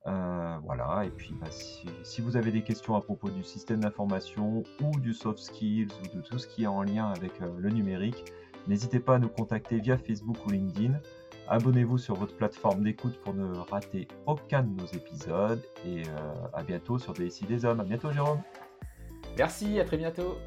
Euh, voilà, et puis bah, si, vous avez des questions à propos du système d'information ou du soft skills ou de tout ce qui est en lien avec euh, le numérique, n'hésitez pas à nous contacter via Facebook ou LinkedIn. Abonnez-vous sur votre plateforme d'écoute pour ne rater aucun de nos épisodes et euh, à bientôt sur DSI des Hommes. À bientôt Jérôme. Merci, à très bientôt.